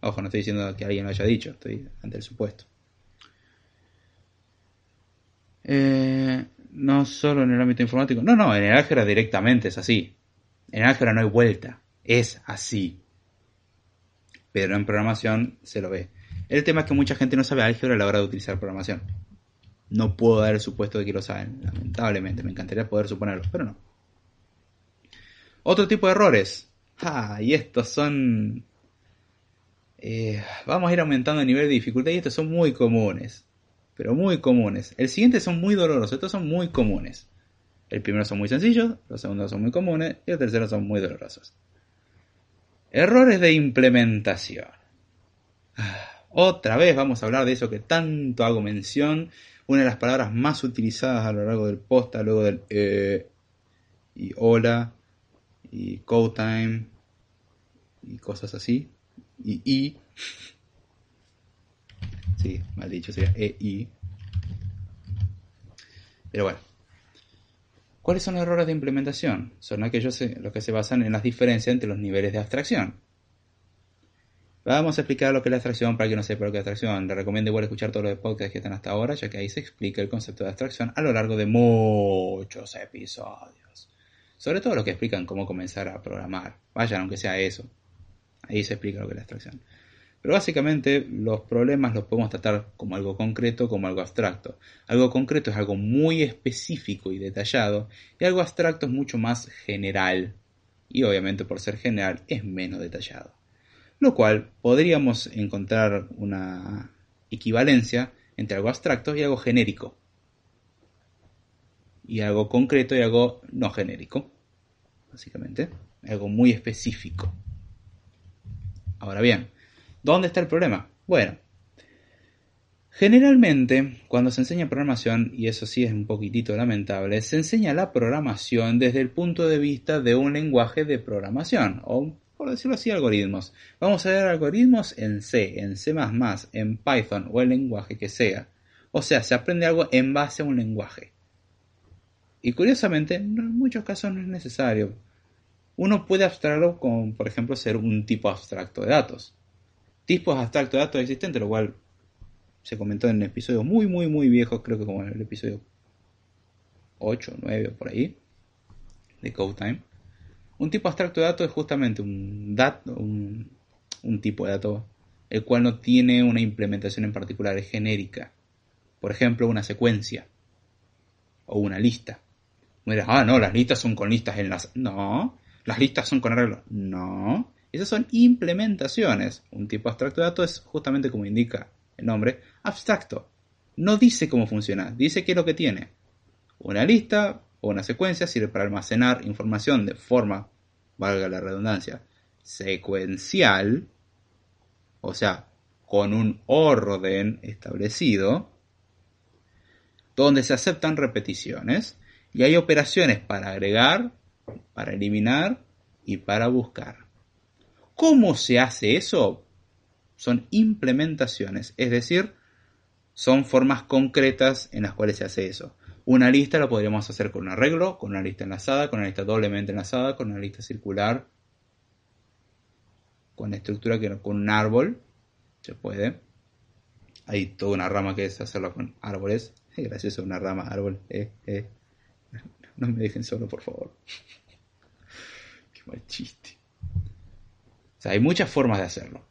Ojo, no estoy diciendo que alguien lo haya dicho, estoy ante el supuesto. Eh, no solo en el ámbito informático. No, no, en el álgebra directamente es así. En el álgebra no hay vuelta. Es así. Pero en programación se lo ve. El tema es que mucha gente no sabe álgebra a la hora de utilizar programación. No puedo dar el supuesto de que lo saben, lamentablemente. Me encantaría poder suponerlo, pero no. Otro tipo de errores. Y estos son... Eh, vamos a ir aumentando el nivel de dificultad y estos son muy comunes. Pero muy comunes. El siguiente son muy dolorosos, estos son muy comunes. El primero son muy sencillos, los segundos son muy comunes y el tercero son muy dolorosos. Errores de implementación. Ah, otra vez vamos a hablar de eso que tanto hago mención. Una de las palabras más utilizadas a lo largo del posta, luego del eh, y hola y code time y cosas así. Y i. Sí, mal dicho, sería e i. Pero bueno. ¿Cuáles son los errores de implementación? Son aquellos en los que se basan en las diferencias entre los niveles de abstracción. Vamos a explicar lo que es la abstracción para que no sepa lo que es abstracción. Le recomiendo igual escuchar todos los podcasts que están hasta ahora, ya que ahí se explica el concepto de abstracción a lo largo de muchos episodios. Sobre todo los que explican cómo comenzar a programar. Vayan, aunque sea eso. Ahí se explica lo que es la abstracción. Pero básicamente los problemas los podemos tratar como algo concreto, como algo abstracto. Algo concreto es algo muy específico y detallado, y algo abstracto es mucho más general. Y obviamente por ser general es menos detallado. Lo cual podríamos encontrar una equivalencia entre algo abstracto y algo genérico. Y algo concreto y algo no genérico. Básicamente. Algo muy específico. Ahora bien, ¿dónde está el problema? Bueno, generalmente cuando se enseña programación, y eso sí es un poquitito lamentable, se enseña la programación desde el punto de vista de un lenguaje de programación, o por decirlo así, algoritmos. Vamos a ver algoritmos en C, en C++, en Python o el lenguaje que sea. O sea, se aprende algo en base a un lenguaje. Y curiosamente, en muchos casos no es necesario uno puede abstraerlo con, por ejemplo, ser un tipo abstracto de datos. Tipos abstractos de datos existentes, lo cual se comentó en episodios muy, muy, muy viejos, creo que como en el episodio 8, 9 o por ahí, de Code Time. Un tipo abstracto de datos es justamente un, dato, un, un tipo de dato el cual no tiene una implementación en particular, es genérica. Por ejemplo, una secuencia o una lista. Dirás, ah, no, las listas son con listas en las... No, las listas son con arreglos. No. Esas son implementaciones. Un tipo abstracto de datos es justamente como indica el nombre, abstracto. No dice cómo funciona, dice qué es lo que tiene. Una lista o una secuencia sirve para almacenar información de forma, valga la redundancia, secuencial, o sea, con un orden establecido, donde se aceptan repeticiones y hay operaciones para agregar, para eliminar y para buscar. ¿Cómo se hace eso? son implementaciones, es decir, son formas concretas en las cuales se hace eso. Una lista la podríamos hacer con un arreglo, con una lista enlazada, con una lista doblemente enlazada, con una lista circular, con estructura que con un árbol, se puede. Hay toda una rama que es hacerlo con árboles. *laughs* Gracias a una rama, árbol. Eh, eh. No me dejen solo, por favor. *laughs* Qué mal chiste. O sea, hay muchas formas de hacerlo.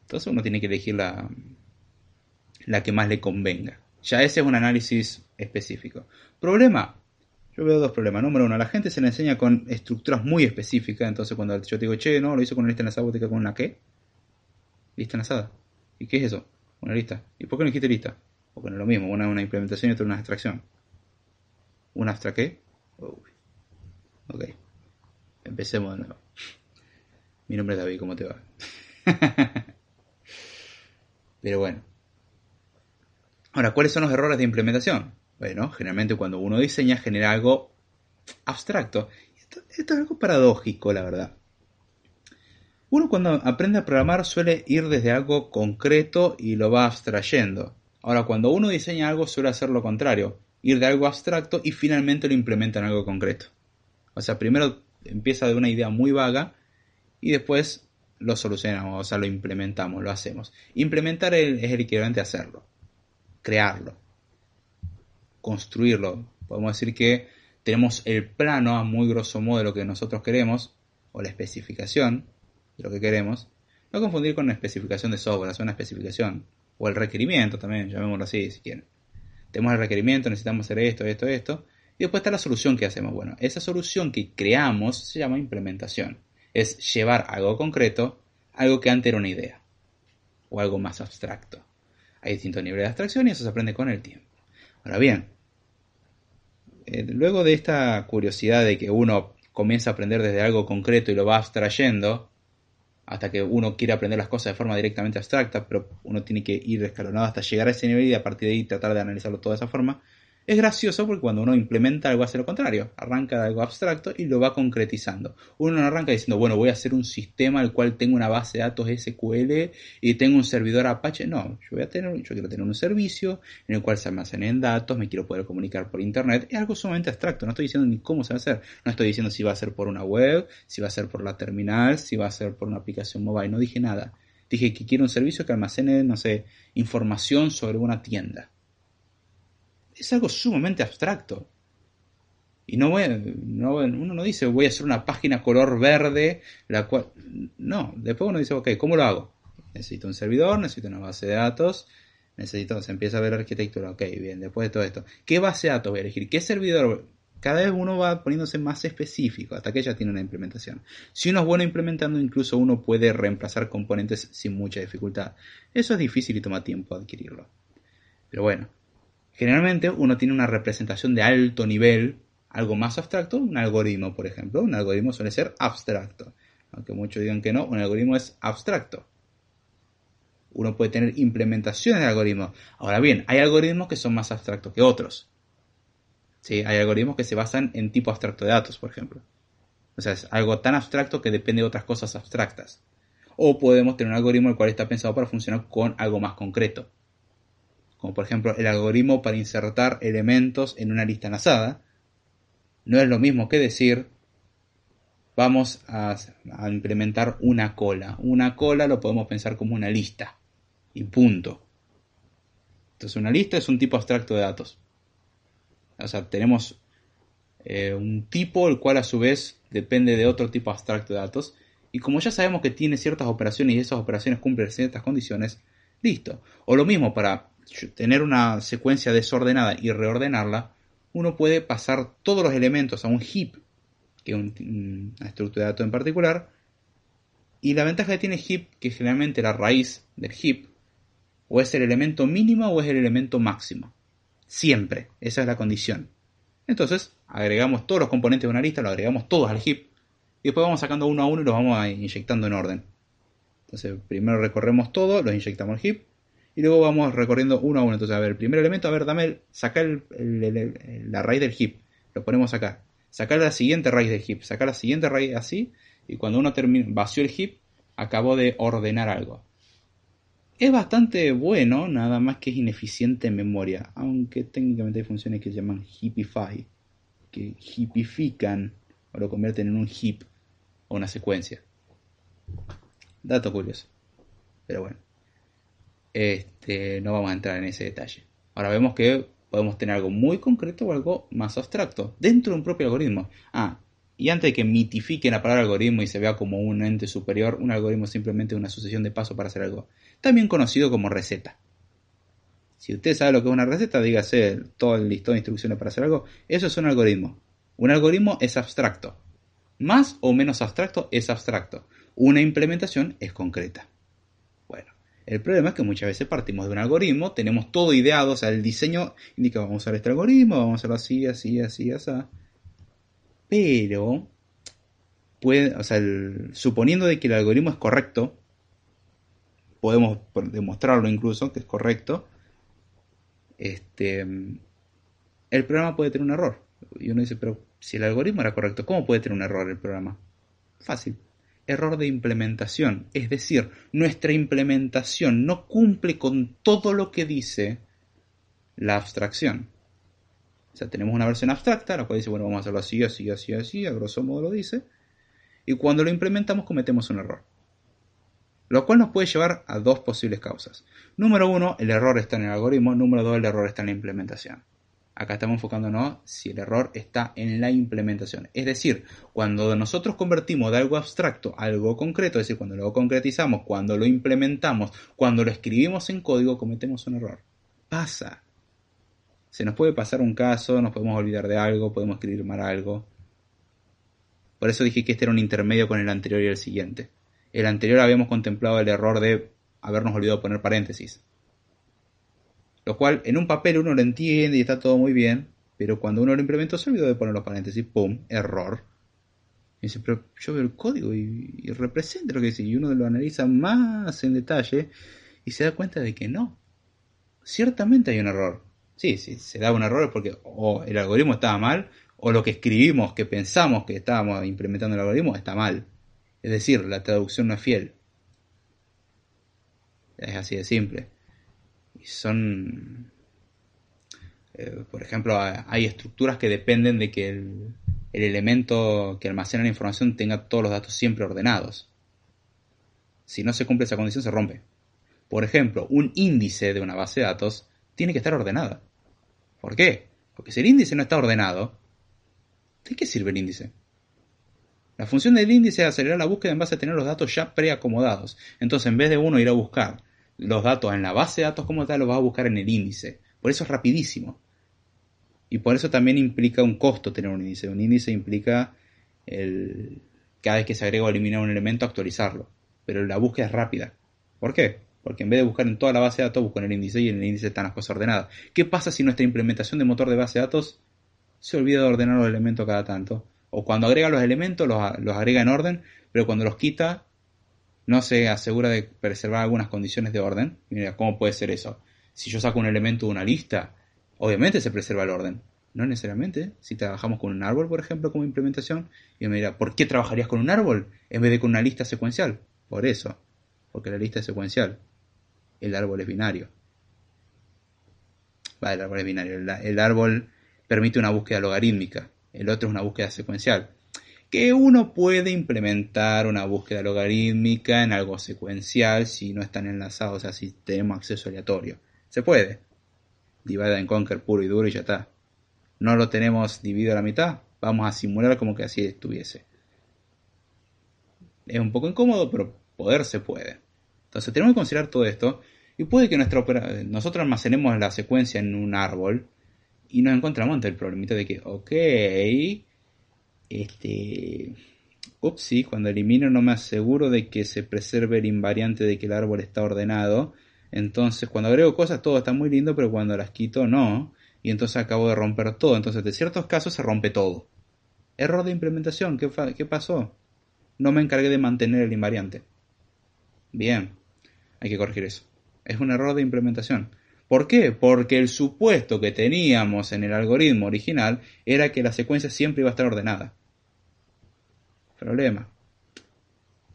Entonces uno tiene que elegir la, la que más le convenga. Ya ese es un análisis específico. Problema. Yo veo dos problemas. Número uno, la gente se le enseña con estructuras muy específicas. Entonces cuando yo te digo, che, no, lo hizo con una lista enlazada, ¿vos te con una qué? Lista enlazada. ¿Y qué es eso? Una lista. ¿Y por qué no dijiste lista? Porque no es lo mismo. Una es una implementación y otra una abstracción. ¿Una abstra qué? Ok. Empecemos de nuevo. Mi nombre es David, ¿cómo te va? *laughs* Pero bueno. Ahora, ¿cuáles son los errores de implementación? Bueno, generalmente cuando uno diseña genera algo abstracto. Esto, es algo paradójico, la verdad. Uno cuando aprende a programar suele ir desde algo concreto y lo va abstrayendo. Ahora, cuando uno diseña algo suele hacer lo contrario, ir de algo abstracto y finalmente lo implementa en algo concreto. O sea, primero empieza de una idea muy vaga y después lo solucionamos, o sea, lo implementamos, lo hacemos. Implementar es el equivalente a hacerlo, crearlo, construirlo. Podemos decir que tenemos el plano a muy grosso modo de lo que nosotros queremos, o la especificación de lo que queremos. No confundir con una especificación de software, es una especificación, o el requerimiento también, llamémoslo así si quieren. Tenemos el requerimiento, necesitamos hacer esto, esto, esto. Y después está la solución que hacemos. Bueno, esa solución que creamos se llama implementación es llevar algo concreto algo que antes era una idea o algo más abstracto. Hay distintos niveles de abstracción y eso se aprende con el tiempo. Ahora bien, eh, luego de esta curiosidad de que uno comienza a aprender desde algo concreto y lo va abstrayendo, hasta que uno quiere aprender las cosas de forma directamente abstracta, pero uno tiene que ir escalonado hasta llegar a ese nivel y a partir de ahí tratar de analizarlo todo de esa forma, es gracioso porque cuando uno implementa algo hace lo contrario, arranca de algo abstracto y lo va concretizando. Uno no arranca diciendo, bueno, voy a hacer un sistema al cual tengo una base de datos SQL y tengo un servidor Apache. No, yo voy a tener, yo quiero tener un servicio en el cual se almacenen datos, me quiero poder comunicar por internet. Es algo sumamente abstracto, no estoy diciendo ni cómo se va a hacer. No estoy diciendo si va a ser por una web, si va a ser por la terminal, si va a ser por una aplicación mobile. No dije nada. Dije que quiero un servicio que almacene, no sé, información sobre una tienda es algo sumamente abstracto. Y no, voy, no uno no dice voy a hacer una página color verde, la cual... No, después uno dice, ok, ¿cómo lo hago? Necesito un servidor, necesito una base de datos, necesito, se empieza a ver arquitectura, ok, bien, después de todo esto. ¿Qué base de datos voy a elegir? ¿Qué servidor? Cada vez uno va poniéndose más específico hasta que ya tiene una implementación. Si uno es bueno implementando, incluso uno puede reemplazar componentes sin mucha dificultad. Eso es difícil y toma tiempo adquirirlo. Pero bueno, Generalmente uno tiene una representación de alto nivel, algo más abstracto, un algoritmo, por ejemplo. Un algoritmo suele ser abstracto. Aunque muchos digan que no, un algoritmo es abstracto. Uno puede tener implementaciones de algoritmos. Ahora bien, hay algoritmos que son más abstractos que otros. ¿Sí? Hay algoritmos que se basan en tipo abstracto de datos, por ejemplo. O sea, es algo tan abstracto que depende de otras cosas abstractas. O podemos tener un algoritmo el cual está pensado para funcionar con algo más concreto como por ejemplo el algoritmo para insertar elementos en una lista enlazada, no es lo mismo que decir vamos a, implementar una cola. Una cola lo podemos pensar como una lista y punto. Entonces una lista es un tipo abstracto de datos. O sea, tenemos eh, un tipo el cual a su vez depende de otro tipo abstracto de datos. Y como ya sabemos que tiene ciertas operaciones y esas operaciones cumplen ciertas condiciones, listo. O lo mismo para tener una secuencia desordenada y reordenarla, uno puede pasar todos los elementos a un heap, que es una estructura de datos en particular, y la ventaja que tiene heap, que generalmente la raíz del heap, o es el elemento mínimo o es el elemento máximo. Siempre, esa es la condición. Entonces, agregamos todos los componentes de una lista, los agregamos todos al heap, y después vamos sacando uno a uno y los vamos inyectando en orden. Entonces, primero recorremos todo, los inyectamos al heap, y luego vamos recorriendo uno a uno. Entonces, a ver, el primer elemento, a ver, dame, sacar la raíz del heap, lo ponemos acá. Sacar la siguiente raíz del heap, sacar la siguiente raíz así, y cuando uno termina, vació el heap, acabó de ordenar algo. Es bastante bueno, nada más que es ineficiente en memoria, aunque técnicamente hay funciones que se llaman heapify, que heapifican o lo convierten en un heap o una secuencia. Dato curioso. Pero bueno, este, no vamos a entrar en ese detalle. Ahora vemos que podemos tener algo muy concreto o algo más abstracto dentro de un propio algoritmo. Ah, y antes de que mitifiquen la palabra algoritmo y se vea como un ente superior, un algoritmo es simplemente una sucesión de pasos para hacer algo, también conocido como receta. Si usted sabe lo que es una receta, dígase todo el listón de instrucciones para hacer algo, eso es un algoritmo. Un algoritmo es abstracto. Más o menos abstracto es abstracto. Una implementación es concreta. Bueno, el problema es que muchas veces partimos de un algoritmo, tenemos todo ideado, o sea, el diseño indica vamos a usar este algoritmo, vamos a hacerlo así, así, así, así. Pero, puede, o sea, suponiendo de que el algoritmo es correcto, podemos demostrarlo incluso que es correcto, este, el programa puede tener un error. Y uno dice, pero si el algoritmo era correcto, ¿cómo puede tener un error el programa? Fácil. Error de implementación. Es decir, nuestra implementación no cumple con todo lo que dice la abstracción. O sea, tenemos una versión abstracta, la cual dice, bueno, vamos a hacerlo así, así, así, así, a grosso modo lo dice. Y cuando lo implementamos cometemos un error. Lo cual nos puede llevar a dos posibles causas. Número uno, el error está en el algoritmo. Número dos, el error está en la implementación. Acá estamos enfocándonos si el error está en la implementación. Es decir, cuando nosotros convertimos de algo abstracto a algo concreto, es decir, cuando lo concretizamos, cuando lo implementamos, cuando lo escribimos en código, cometemos un error. Pasa. Se nos puede pasar un caso, nos podemos olvidar de algo, podemos escribir mal algo. Por eso dije que este era un intermedio con el anterior y el siguiente. El anterior habíamos contemplado el error de habernos olvidado poner paréntesis. Lo cual en un papel uno lo entiende y está todo muy bien, pero cuando uno lo implementó se olvidó de poner los paréntesis, ¡pum! Error. Y dice, pero yo veo el código y, representa lo que dice, y uno lo analiza más en detalle y se da cuenta de que no. Ciertamente hay un error. Sí, sí, se da un error es porque o el algoritmo estaba mal o lo que escribimos, que pensamos que estábamos implementando el algoritmo, está mal. Es decir, la traducción no es fiel. Es así de simple. Y son... Eh, por ejemplo, hay estructuras que dependen de que el, el elemento que almacena la información tenga todos los datos siempre ordenados. Si no se cumple esa condición, se rompe. Por ejemplo, un índice de una base de datos tiene que estar ordenada. ¿Por qué? Porque si el índice no está ordenado, ¿de qué sirve el índice? La función del índice es acelerar la búsqueda en base a tener los datos ya preacomodados. Entonces, en vez de uno ir a buscar los datos en la base de datos como tal, los va a buscar en el índice. Por eso es rapidísimo. Y por eso también implica un costo tener un índice. Un índice implica el, cada vez que se agrega o eliminar un elemento, actualizarlo. Pero la búsqueda es rápida. ¿Por qué? Porque en vez de buscar en toda la base de datos, busco en el índice y en el índice están las cosas ordenadas. ¿Qué pasa si nuestra implementación de motor de base de datos se olvida de ordenar los elementos cada tanto? O cuando agrega los elementos, los, agrega en orden, pero cuando los quita, no se asegura de preservar algunas condiciones de orden. Mira, ¿cómo puede ser eso? Si yo saco un elemento de una lista, obviamente se preserva el orden. No necesariamente. Si trabajamos con un árbol, por ejemplo, como implementación, y me dirá, ¿por qué trabajarías con un árbol en vez de con una lista secuencial? Por eso. Porque la lista es secuencial el árbol es binario. Vale, el árbol es binario. El, árbol permite una búsqueda logarítmica, el otro es una búsqueda secuencial. Que uno puede implementar una búsqueda logarítmica en algo secuencial si no están enlazados, o sea, si tenemos acceso aleatorio. Se puede. Divide en conquer puro y duro y ya está. No lo tenemos dividido a la mitad. Vamos a simular como que así estuviese. Es un poco incómodo, pero poder se puede. Entonces tenemos que considerar todo esto y puede que nuestra nosotros almacenemos la secuencia en un árbol y nos encontramos ante el problemita de que, ok, este, sí, cuando elimino no me aseguro de que se preserve el invariante de que el árbol está ordenado. Entonces, cuando agrego cosas, todo está muy lindo, pero cuando las quito, no. Y entonces acabo de romper todo. Entonces, de ciertos casos se rompe todo. Error de implementación. ¿Qué, qué pasó? No me encargué de mantener el invariante. Bien. Hay que corregir eso. Es un error de implementación. ¿Por qué? Porque el supuesto que teníamos en el algoritmo original era que la secuencia siempre iba a estar ordenada. Problema.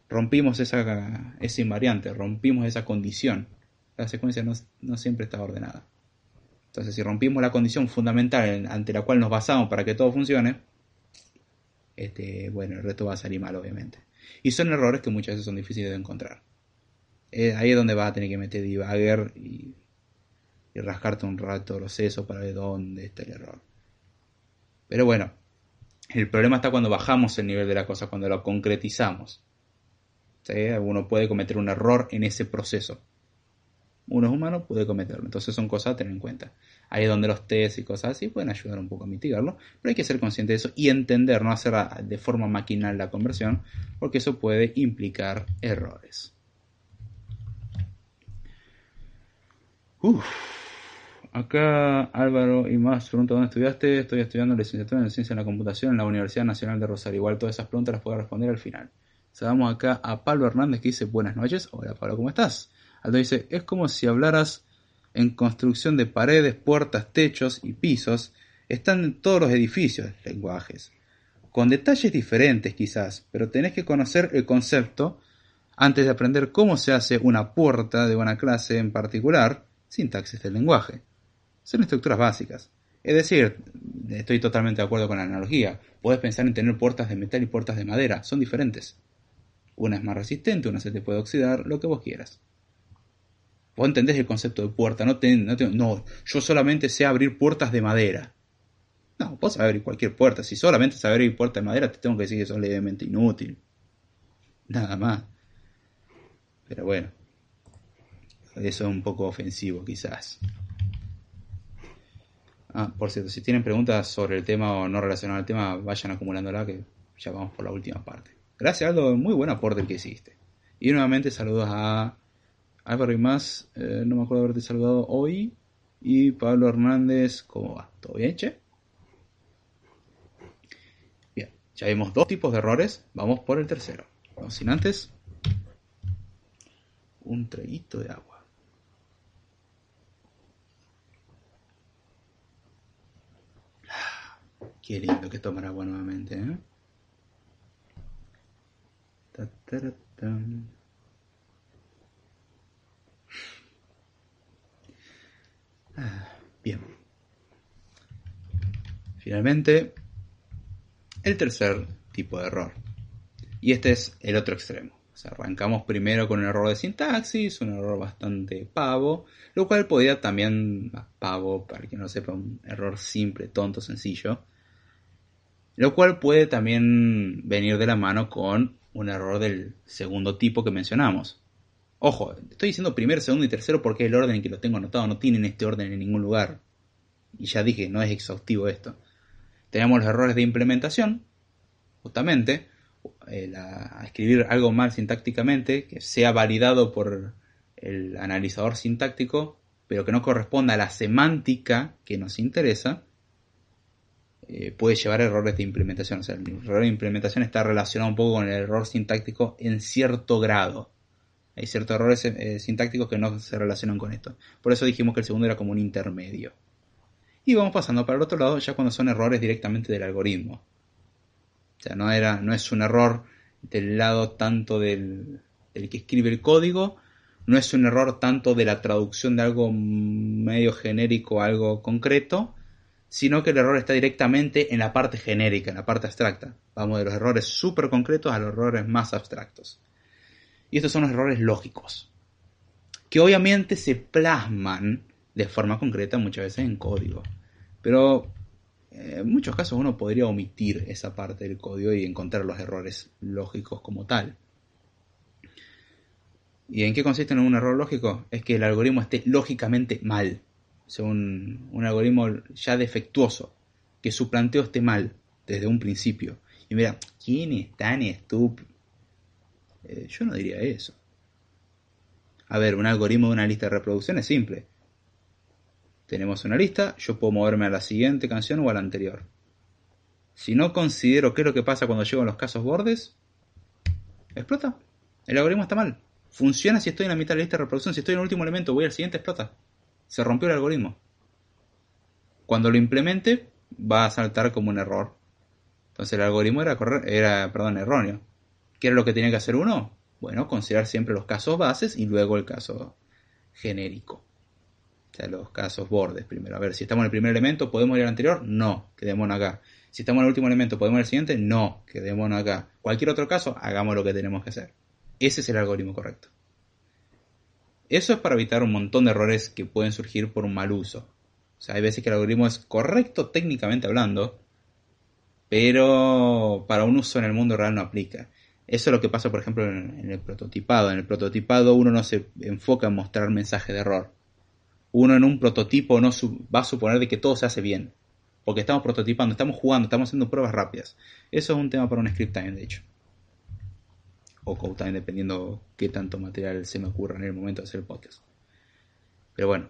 Rompimos esa, invariante, rompimos esa condición. la secuencia no, no siempre está ordenada. Entonces, si rompimos la condición fundamental ante la cual nos basamos para que todo funcione, este, bueno, el resto va a salir mal, obviamente. Y son errores que muchas veces son difíciles de encontrar. Eh, ahí es donde vas a tener que meter debugger y, y rascarte un rato los sesos para ver dónde está el error. Pero bueno, el problema está cuando bajamos el nivel de la cosa, cuando lo concretizamos. ¿Sí? Uno puede cometer un error en ese proceso. Uno es humano, puede cometerlo. Entonces son cosas a tener en cuenta. Ahí es donde los test y cosas así pueden ayudar un poco a mitigarlo. Pero hay que ser consciente de eso y entender, no hacer de forma maquinal la conversión, porque eso puede implicar errores. Uf. Acá Álvaro y más pregunta dónde estudiaste. Estoy estudiando licenciatura en Ciencia de la Computación en la Universidad Nacional de Rosario. Igual todas esas preguntas las puedo responder al final. Saludamos acá a Pablo Hernández que dice buenas noches. Hola Pablo, ¿cómo estás? Aldo dice, es como si hablaras en construcción de paredes, puertas, techos y pisos. Están en todos los edificios lenguajes. Con detalles diferentes quizás, pero tenés que conocer el concepto antes de aprender cómo se hace una puerta de una clase en particular, sintaxis del lenguaje. Son estructuras básicas. Es decir, estoy totalmente de acuerdo con la analogía. Puedes pensar en tener puertas de metal y puertas de madera. Son diferentes. Una es más resistente, una se te puede oxidar, lo que vos quieras. Vos entendés el concepto de puerta. No, no, no, yo solamente sé abrir puertas de madera. No, vos sabés abrir cualquier puerta. Si solamente sabés abrir puertas de madera, te tengo que decir que es levemente inútil. Nada más. Pero bueno. Eso es un poco ofensivo, quizás. Ah, por cierto, si tienen preguntas sobre el tema o no relacionado al tema, vayan acumulándola que ya vamos por la última parte. Gracias, Aldo, muy buen aporte que hiciste. Y nuevamente saludos a Álvaro y más, eh, no me acuerdo haberte saludado hoy. Y Pablo Hernández, ¿cómo va? ¿Todo bien, che? Bien, ya vimos dos tipos de errores, vamos por el tercero. Vamos sin antes, un traguito de agua. Qué lindo que tomar agua nuevamente, ¿eh? Ah, Bien. Finalmente, el tercer tipo de error. Y este es el otro extremo. O sea, arrancamos primero con un error de sintaxis, un error bastante pavo, lo cual podría también, pavo, para quien no sepa, un error simple, tonto, sencillo, lo cual puede también venir de la mano con un error del segundo tipo que mencionamos. Ojo, estoy diciendo primero, segundo y tercero porque el orden en que lo tengo anotado no tienen este orden en ningún lugar. Y ya dije, no es exhaustivo esto. Tenemos los errores de implementación, justamente, el, a escribir algo mal sintácticamente, que sea validado por el analizador sintáctico, pero que no corresponda a la semántica que nos interesa, eh, puede llevar a errores de implementación. O sea, el error de implementación está relacionado un poco con el error sintáctico en cierto grado. Hay ciertos errores eh, sintácticos que no se relacionan con esto. Por eso dijimos que el segundo era como un intermedio. Y vamos pasando para el otro lado ya cuando son errores directamente del algoritmo. O sea, no, era, no es un error del lado tanto del, del que escribe el código, no es un error tanto de la traducción de algo medio genérico a algo concreto, sino que el error está directamente en la parte genérica, en la parte abstracta. Vamos de los errores súper concretos a los errores más abstractos. Y estos son los errores lógicos, que obviamente se plasman de forma concreta muchas veces en código. Pero eh, en muchos casos uno podría omitir esa parte del código y encontrar los errores lógicos como tal. ¿Y en qué consiste en un error lógico? Es que el algoritmo esté lógicamente mal. Un algoritmo ya defectuoso. Que su planteo esté mal desde un principio. Y mira, ¿quién es tan estúpido? Eh, yo no diría eso. A ver, un algoritmo de una lista de reproducción es simple. Tenemos una lista, yo puedo moverme a la siguiente canción o a la anterior. Si no considero qué es lo que pasa cuando llego a los casos bordes, explota. El algoritmo está mal. Funciona si estoy en la mitad de la lista de reproducción. Si estoy en el último elemento, voy al siguiente, explota. Se rompió el algoritmo. Cuando lo implemente, va a saltar como un error. Entonces el algoritmo era, era perdón, erróneo. ¿Qué era lo que tenía que hacer uno? Bueno, considerar siempre los casos bases y luego el caso genérico. O sea, los casos bordes primero. A ver, si estamos en el primer elemento, ¿podemos ir al anterior? No, quedémonos acá. Si estamos en el último elemento, ¿podemos ir al siguiente? No, quedémonos acá. Cualquier otro caso, hagamos lo que tenemos que hacer. Ese es el algoritmo correcto. Eso es para evitar un montón de errores que pueden surgir por un mal uso. O sea, hay veces que el algoritmo es correcto técnicamente hablando, pero para un uso en el mundo real no aplica. Eso es lo que pasa, por ejemplo, en, el prototipado. En el prototipado uno no se enfoca en mostrar mensaje de error. Uno en un prototipo no va a suponer de que todo se hace bien. Porque estamos prototipando, estamos jugando, estamos haciendo pruebas rápidas. Eso es un tema para un script time, de hecho. O code time, dependiendo qué tanto material se me ocurra en el momento de hacer el podcast. Pero bueno,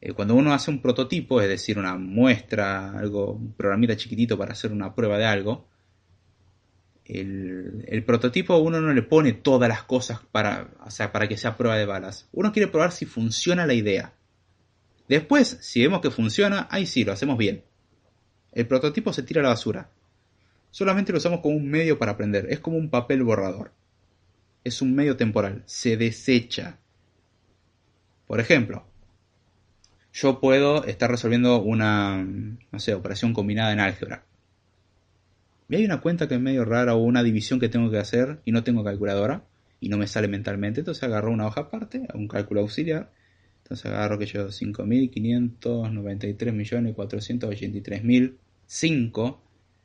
eh, cuando uno hace un prototipo, es decir, una muestra, algo, un programita chiquitito para hacer una prueba de algo, el, el, prototipo uno no le pone todas las cosas para, o sea, para que sea prueba de balas. Uno quiere probar si funciona la idea. Después, si vemos que funciona, ahí sí, lo hacemos bien. El prototipo se tira a la basura. Solamente lo usamos como un medio para aprender. Es como un papel borrador. Es un medio temporal. Se desecha. Por ejemplo, yo puedo estar resolviendo una, no sé, operación combinada en álgebra. Y hay una cuenta que es medio rara o una división que tengo que hacer y no tengo calculadora y no me sale mentalmente. Entonces agarro una hoja aparte, un cálculo auxiliar. Entonces agarro que yo 5.593.483.005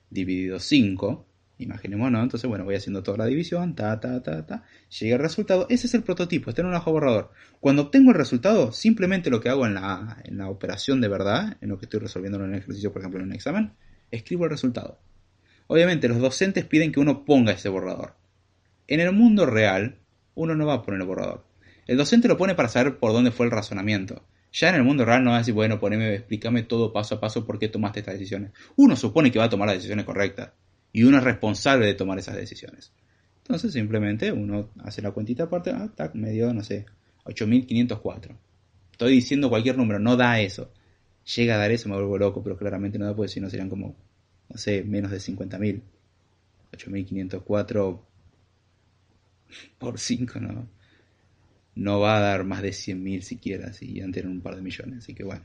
dividido 5 Imaginémonos, entonces bueno, voy haciendo toda la división, ta, ta, ta, ta, llega el resultado, ese es el prototipo, está en un ajo borrador. Cuando obtengo el resultado, simplemente lo que hago en la, en la operación de verdad, en lo que estoy resolviendo en un ejercicio, por ejemplo, en un examen, escribo el resultado. Obviamente los docentes piden que uno ponga ese borrador. En el mundo real, uno no va a poner el borrador. El docente lo pone para saber por dónde fue el razonamiento. Ya en el mundo real no va a decir, bueno, poneme, explícame todo paso a paso por qué tomaste estas decisiones. Uno supone que va a tomar las decisiones correctas y uno es responsable de tomar esas decisiones. Entonces simplemente uno hace la cuentita aparte, ah, tac, me dio, no sé, 8504. Estoy diciendo cualquier número, no da eso. Llega a dar eso, me vuelvo loco, pero claramente no da, porque si no serían como, no sé, menos de 50.000. 8504 por 5 no, no va a dar más de 100.000 siquiera, si ya tienen un par de millones, así que bueno.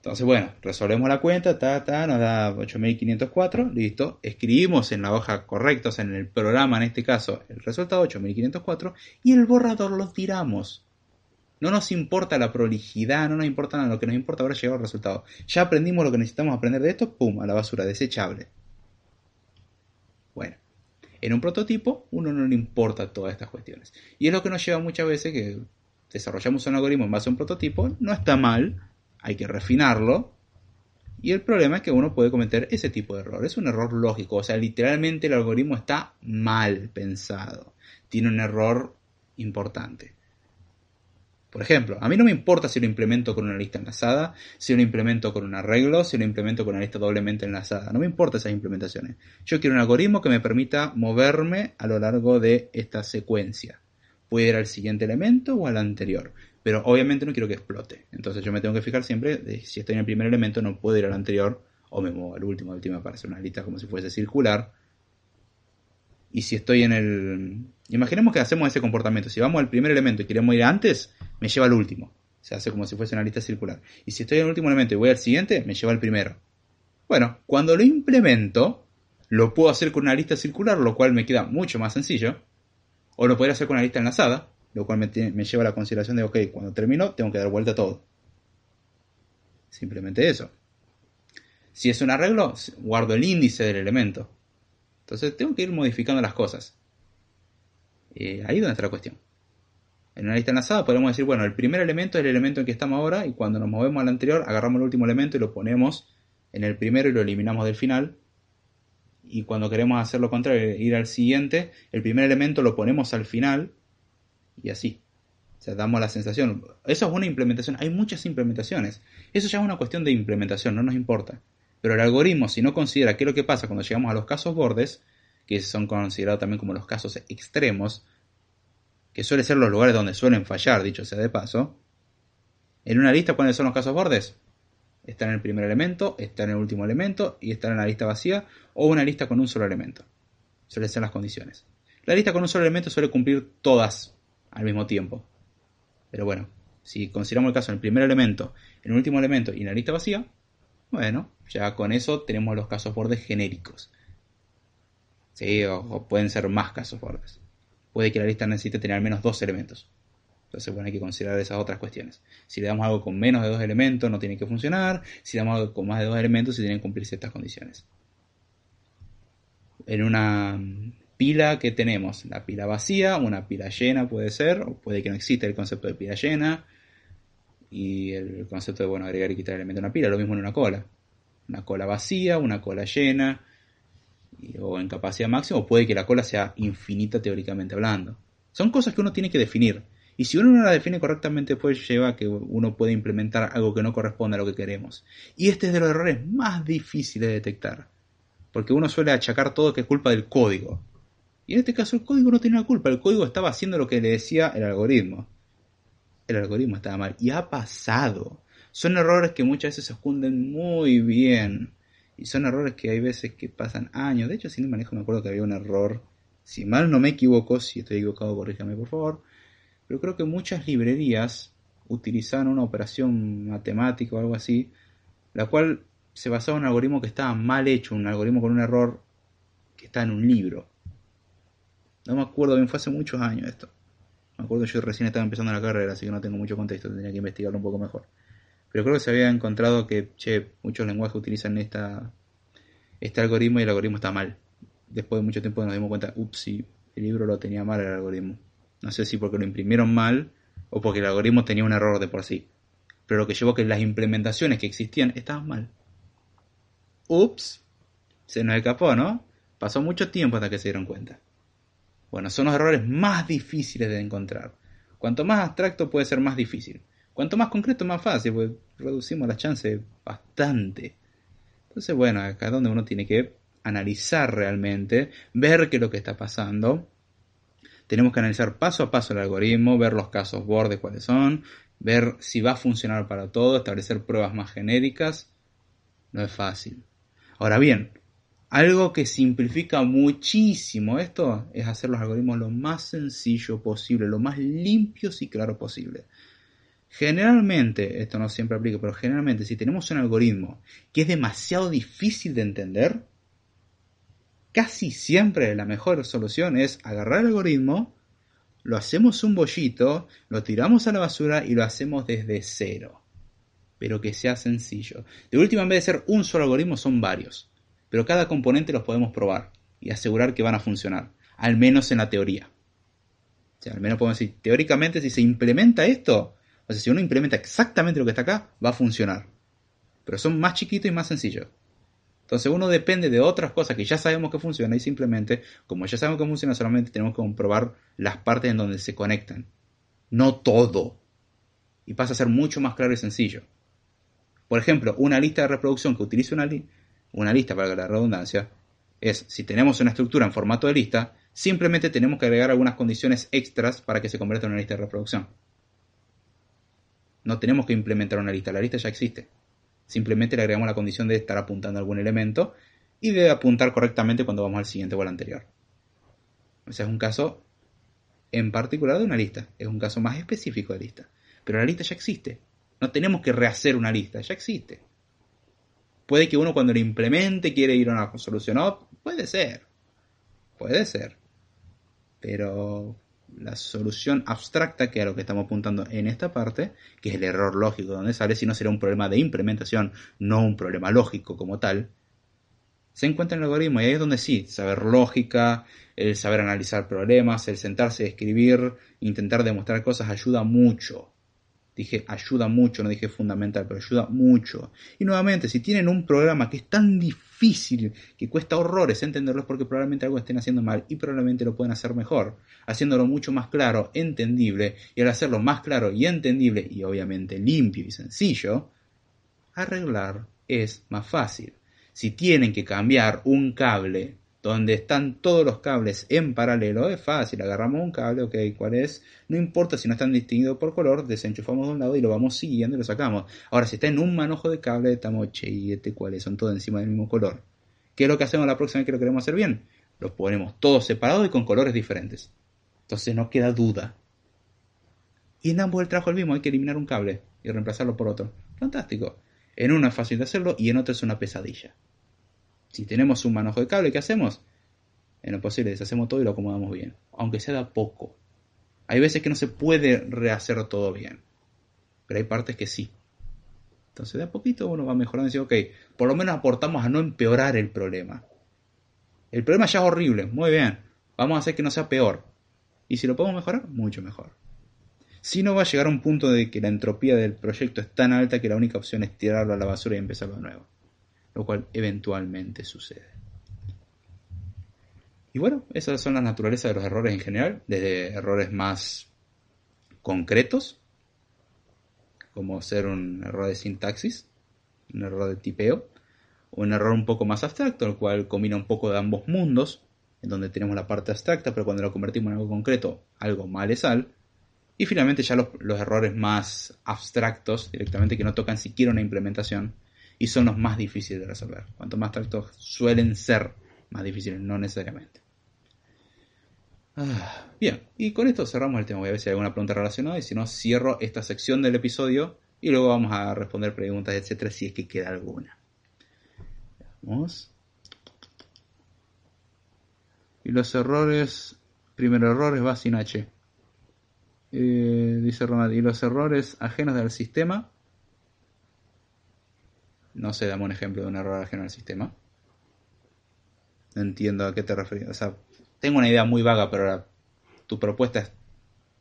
Entonces, bueno, resolvemos la cuenta, ta, ta, nos da 8504, listo. Escribimos en la hoja correcta, o sea, en el programa en este caso, el resultado 8504 y el borrador lo tiramos. No nos importa la prolijidad, no nos importa nada, lo que nos importa ahora es llegar al resultado. Ya aprendimos lo que necesitamos aprender de esto, pum, a la basura, desechable. Bueno, en un prototipo uno no le importa todas estas cuestiones. Y es lo que nos lleva muchas veces que desarrollamos un algoritmo en base a un prototipo, no está mal, hay que refinarlo. Y el problema es que uno puede cometer ese tipo de error. Es un error lógico. O sea, literalmente el algoritmo está mal pensado. Tiene un error importante. Por ejemplo, a mí no me importa si lo implemento con una lista enlazada, si lo implemento con un arreglo, si lo implemento con una lista doblemente enlazada. No me importa esas implementaciones. Yo quiero un algoritmo que me permita moverme a lo largo de esta secuencia. Puede ir al siguiente elemento o al anterior. Pero obviamente no quiero que explote. Entonces yo me tengo que fijar siempre de si estoy en el primer elemento no puedo ir al anterior o me muevo al último. El último me aparece una lista como si fuese circular. Y si estoy en el... Imaginemos que hacemos ese comportamiento. Si vamos al primer elemento y queremos ir antes, me lleva al último. Se hace como si fuese una lista circular. Y si estoy en el último elemento y voy al siguiente, me lleva al primero. Bueno, cuando lo implemento, lo puedo hacer con una lista circular, lo cual me queda mucho más sencillo. O lo podría hacer con una lista enlazada, lo cual me, lleva a la consideración de, ok, cuando termino tengo que dar vuelta a todo. Simplemente eso. Si es un arreglo, guardo el índice del elemento. Entonces tengo que ir modificando las cosas. Eh, ahí es donde está la cuestión. En una lista enlazada podemos decir, bueno, el primer elemento es el elemento en que estamos ahora y cuando nos movemos al anterior agarramos el último elemento y lo ponemos en el primero y lo eliminamos del final. Y cuando queremos hacer lo contrario, ir al siguiente, el primer elemento lo ponemos al final y así. O sea, damos la sensación. Eso es una implementación. Hay muchas implementaciones. Eso ya es una cuestión de implementación, no nos importa. Pero el algoritmo, si no considera qué es lo que pasa cuando llegamos a los casos bordes, que son considerados también como los casos extremos, que suelen ser los lugares donde suelen fallar, dicho sea de paso, en una lista, ¿cuáles son los casos bordes? Está en el primer elemento, está en el último elemento y está en la lista vacía o una lista con un solo elemento. Suelen ser las condiciones. La lista con un solo elemento suele cumplir todas al mismo tiempo. Pero bueno, Si consideramos el caso del primer elemento, el último elemento y la lista vacía, bueno, ya con eso tenemos los casos bordes genéricos. Sí, o, pueden ser más casos bordes. Puede que la lista necesite tener al menos dos elementos. Entonces, bueno, hay que considerar esas otras cuestiones. Si le damos algo con menos de dos elementos, no tiene que funcionar. Si le damos algo con más de dos elementos, se tienen que cumplir ciertas condiciones. En una pila que tenemos, la pila vacía, una pila llena puede ser, o puede que no exista el concepto de pila llena. Y el concepto de, bueno, agregar y quitar elemento a una pila, lo mismo en una cola. Una cola vacía, una cola llena, o en capacidad máxima, o puede que la cola sea infinita teóricamente hablando. Son cosas que uno tiene que definir. Y si uno no la define correctamente, pues lleva a que uno puede implementar algo que no corresponde a lo que queremos. Y este es de los errores más difíciles de detectar. Porque uno suele achacar todo que es culpa del código. Y en este caso el código no tiene la culpa, el código estaba haciendo lo que le decía el algoritmo. El algoritmo estaba mal. Y ha pasado. Son errores que muchas veces se esconden muy bien. Y son errores que hay veces que pasan años. De hecho, si no manejo me acuerdo que había un error. Si mal no me equivoco, si estoy equivocado, corríjame por favor pero creo que muchas librerías utilizaban una operación matemática o algo así, la cual se basaba en un algoritmo que estaba mal hecho, un algoritmo con un error que está en un libro. No me acuerdo bien, fue hace muchos años esto. Me acuerdo yo recién estaba empezando la carrera, así que no tengo mucho contexto, tendría que investigarlo un poco mejor. Pero creo que se había encontrado que, che, muchos lenguajes utilizan esta, este algoritmo y el algoritmo está mal. Después de mucho tiempo nos dimos cuenta, ups, el libro lo tenía mal el algoritmo. No sé si porque lo imprimieron mal o porque el algoritmo tenía un error de por sí. Pero lo que llevó que las implementaciones que existían estaban mal. Ups, se nos escapó, ¿no? Pasó mucho tiempo hasta que se dieron cuenta. Bueno, son los errores más difíciles de encontrar. Cuanto más abstracto puede ser más difícil. Cuanto más concreto más fácil, pues reducimos las chances bastante. Entonces, bueno, acá es donde uno tiene que analizar realmente, ver qué es lo que está pasando tenemos que analizar paso a paso el algoritmo, ver los casos bordes cuáles son, ver si va a funcionar para todo, establecer pruebas más genéricas. No es fácil. Ahora bien, algo que simplifica muchísimo esto es hacer los algoritmos lo más sencillo posible, lo más limpios y claro posible. Generalmente, esto no siempre aplica, pero generalmente si tenemos un algoritmo que es demasiado difícil de entender, casi siempre la mejor solución es agarrar el algoritmo, lo hacemos un bollito, lo tiramos a la basura y lo hacemos desde cero. Pero que sea sencillo. De última, en vez de ser un solo algoritmo, son varios. Pero cada componente los podemos probar y asegurar que van a funcionar. Al menos en la teoría. O sea, al menos podemos decir, teóricamente, si se implementa esto, o sea, si uno implementa exactamente lo que está acá, va a funcionar. Pero son más chiquitos y más sencillos. Entonces uno depende de otras cosas que ya sabemos que funcionan y simplemente, como ya sabemos que funciona, solamente tenemos que comprobar las partes en donde se conectan. No todo. Y pasa a ser mucho más claro y sencillo. Por ejemplo, una lista de reproducción que utilice una, una lista, para la redundancia, es si tenemos una estructura en formato de lista, simplemente tenemos que agregar algunas condiciones extras para que se convierta en una lista de reproducción. No tenemos que implementar una lista, la lista ya existe. Simplemente le agregamos la condición de estar apuntando a algún elemento y de apuntar correctamente cuando vamos al siguiente o al anterior. Ese es un caso en particular de una lista, es un caso más específico de lista. Pero la lista ya existe. No tenemos que rehacer una lista, ya existe. Puede que uno cuando lo implemente quiere ir a una solución puede ser. Puede ser. Pero la solución abstracta, que es a lo que estamos apuntando en esta parte, que es el error lógico donde sale, si no será un problema de implementación, no un problema lógico como tal, se encuentra en el algoritmo y ahí es donde sí, saber lógica, el saber analizar problemas, el sentarse a escribir, intentar demostrar cosas ayuda mucho. Dije ayuda mucho, no dije fundamental, pero ayuda mucho. Y nuevamente, si tienen un programa que es tan difícil, que cuesta horrores entenderlo, porque probablemente algo estén haciendo mal y probablemente lo pueden hacer mejor, haciéndolo mucho más claro, entendible, y al hacerlo más claro y entendible, y obviamente limpio y sencillo, arreglar es más fácil. Si tienen que cambiar un cable donde están todos los cables en paralelo, es fácil, agarramos un cable, ok, ¿cuál es? No importa si no están distinguidos por color, desenchufamos de un lado y lo vamos siguiendo y lo sacamos. Ahora, si está en un manojo de cable, estamos, che, ¿y este cuáles? Son todos encima del mismo color. ¿Qué es lo que hacemos la próxima vez que lo queremos hacer bien? Los ponemos todos separados y con colores diferentes. Entonces no queda duda. Y en ambos el trabajo es el mismo, hay que eliminar un cable y reemplazarlo por otro. Fantástico. En uno es fácil de hacerlo y en otro es una pesadilla. Si tenemos un manojo de cable, ¿qué hacemos? En lo posible deshacemos todo y lo acomodamos bien. Aunque sea de a poco. Hay veces que no se puede rehacer todo bien. Pero hay partes que sí. Entonces de a poquito uno va mejorando y dice, ok, por lo menos aportamos a no empeorar el problema. El problema ya es horrible, muy bien. Vamos a hacer que no sea peor. Y si lo podemos mejorar, mucho mejor. Si no va a llegar a un punto de que la entropía del proyecto es tan alta que la única opción es tirarlo a la basura y empezarlo de nuevo. Lo cual eventualmente sucede. Y bueno, esas son las naturalezas de los errores en general, desde errores más concretos, como ser un error de sintaxis, un error de tipeo, o un error un poco más abstracto, el cual combina un poco de ambos mundos, en donde tenemos la parte abstracta, pero cuando lo convertimos en algo concreto, algo malesal. Y finalmente ya los, los errores más abstractos, directamente que no tocan siquiera una implementación, y son los más difíciles de resolver. Cuanto más abstractos suelen ser más difíciles, no necesariamente. Ah, bien, y con esto cerramos el tema. Voy a ver si hay alguna pregunta relacionada y si no, cierro esta sección del episodio y luego vamos a responder preguntas, etcétera, si es que queda alguna. Veamos. Y los errores, primer error va sin H. Eh, dice Ronald, y los errores ajenos del sistema. No sé, dame un ejemplo de un error ajeno al sistema. No entiendo a qué te refieres. O sea, tengo una idea muy vaga, pero la- tu propuesta es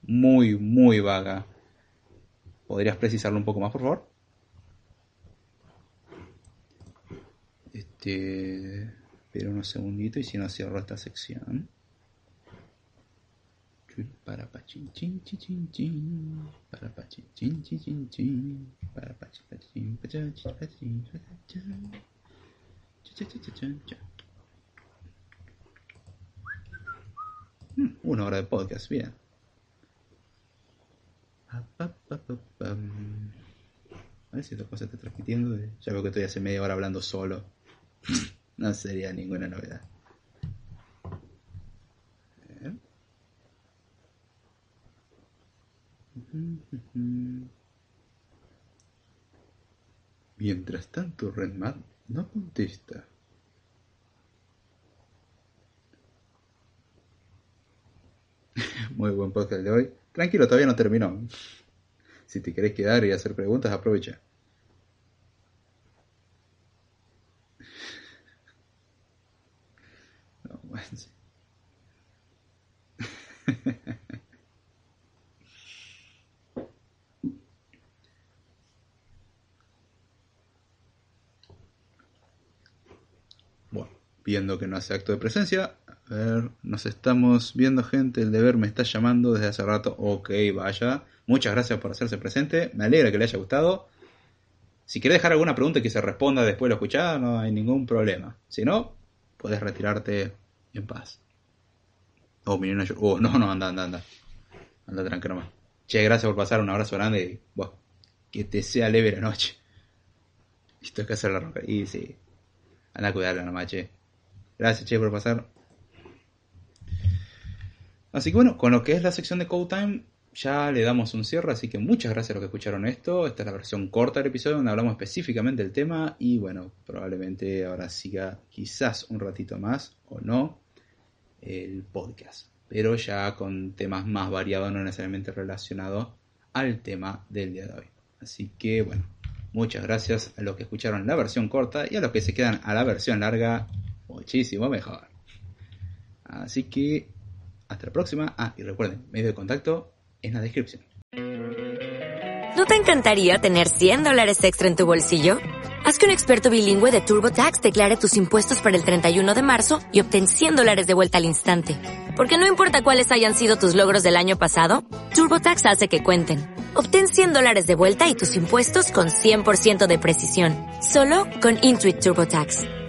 muy, muy vaga. ¿Podrías precisarlo un poco más, por favor? Este. Espera unos segunditos y si no cierro esta sección. Para pa chin chin chin chin. Para pa chin chin chin chin. Para pa chin pa chin pa cha cha cha. Cha cha cha cha cha cha. Mm, Una hora de podcast, bien. A ver si esta cosa está transmitiendo. Ya veo que estoy hace media hora hablando solo. No sería ninguna novedad. A ver. Mientras tanto, Redmad no contesta. Muy buen podcast de hoy. Tranquilo, todavía no terminó. Si te querés quedar y hacer preguntas, aprovecha. No, bueno, *laughs* sí. Bueno, viendo que no hace acto de presencia. A ver, nos estamos viendo gente, el deber me está llamando desde hace rato. Ok, vaya. Muchas gracias por hacerse presente. Me alegra que le haya gustado. Si querés dejar alguna pregunta que se responda después de lo escuchada, no hay ningún problema. Si no, puedes retirarte en paz. Oh, miren, yo. Oh, no, no, anda, anda, anda. Anda tranquilo nomás. Che, gracias por pasar. Un abrazo grande y, bueno, que te sea leve la noche. *laughs* Esto es que hacer la roca. Y sí. Anda a cuidarla nomás, che. Gracias, che, por pasar. Así que bueno, con lo que es la sección de Code Time, ya le damos un cierre. Así que muchas gracias a los que escucharon esto. Esta es la versión corta del episodio donde hablamos específicamente del tema. Y bueno, probablemente ahora siga quizás un ratito más o no el podcast. Pero ya con temas más variados, no necesariamente relacionados al tema del día de hoy. Así que bueno, muchas gracias a los que escucharon la versión corta y a los que se quedan a la versión larga, muchísimo mejor. Así que hasta la próxima. Ah, y recuerden, medio de contacto en la descripción. ¿No te encantaría tener 100 dólares extra en tu bolsillo? Haz que un experto bilingüe de TurboTax declare tus impuestos para el 31 de marzo y obtén 100 dólares de vuelta al instante. Porque no importa cuáles hayan sido tus logros del año pasado, TurboTax hace que cuenten. Obtén 100 dólares de vuelta y tus impuestos con 100% de precisión. Solo con Intuit TurboTax.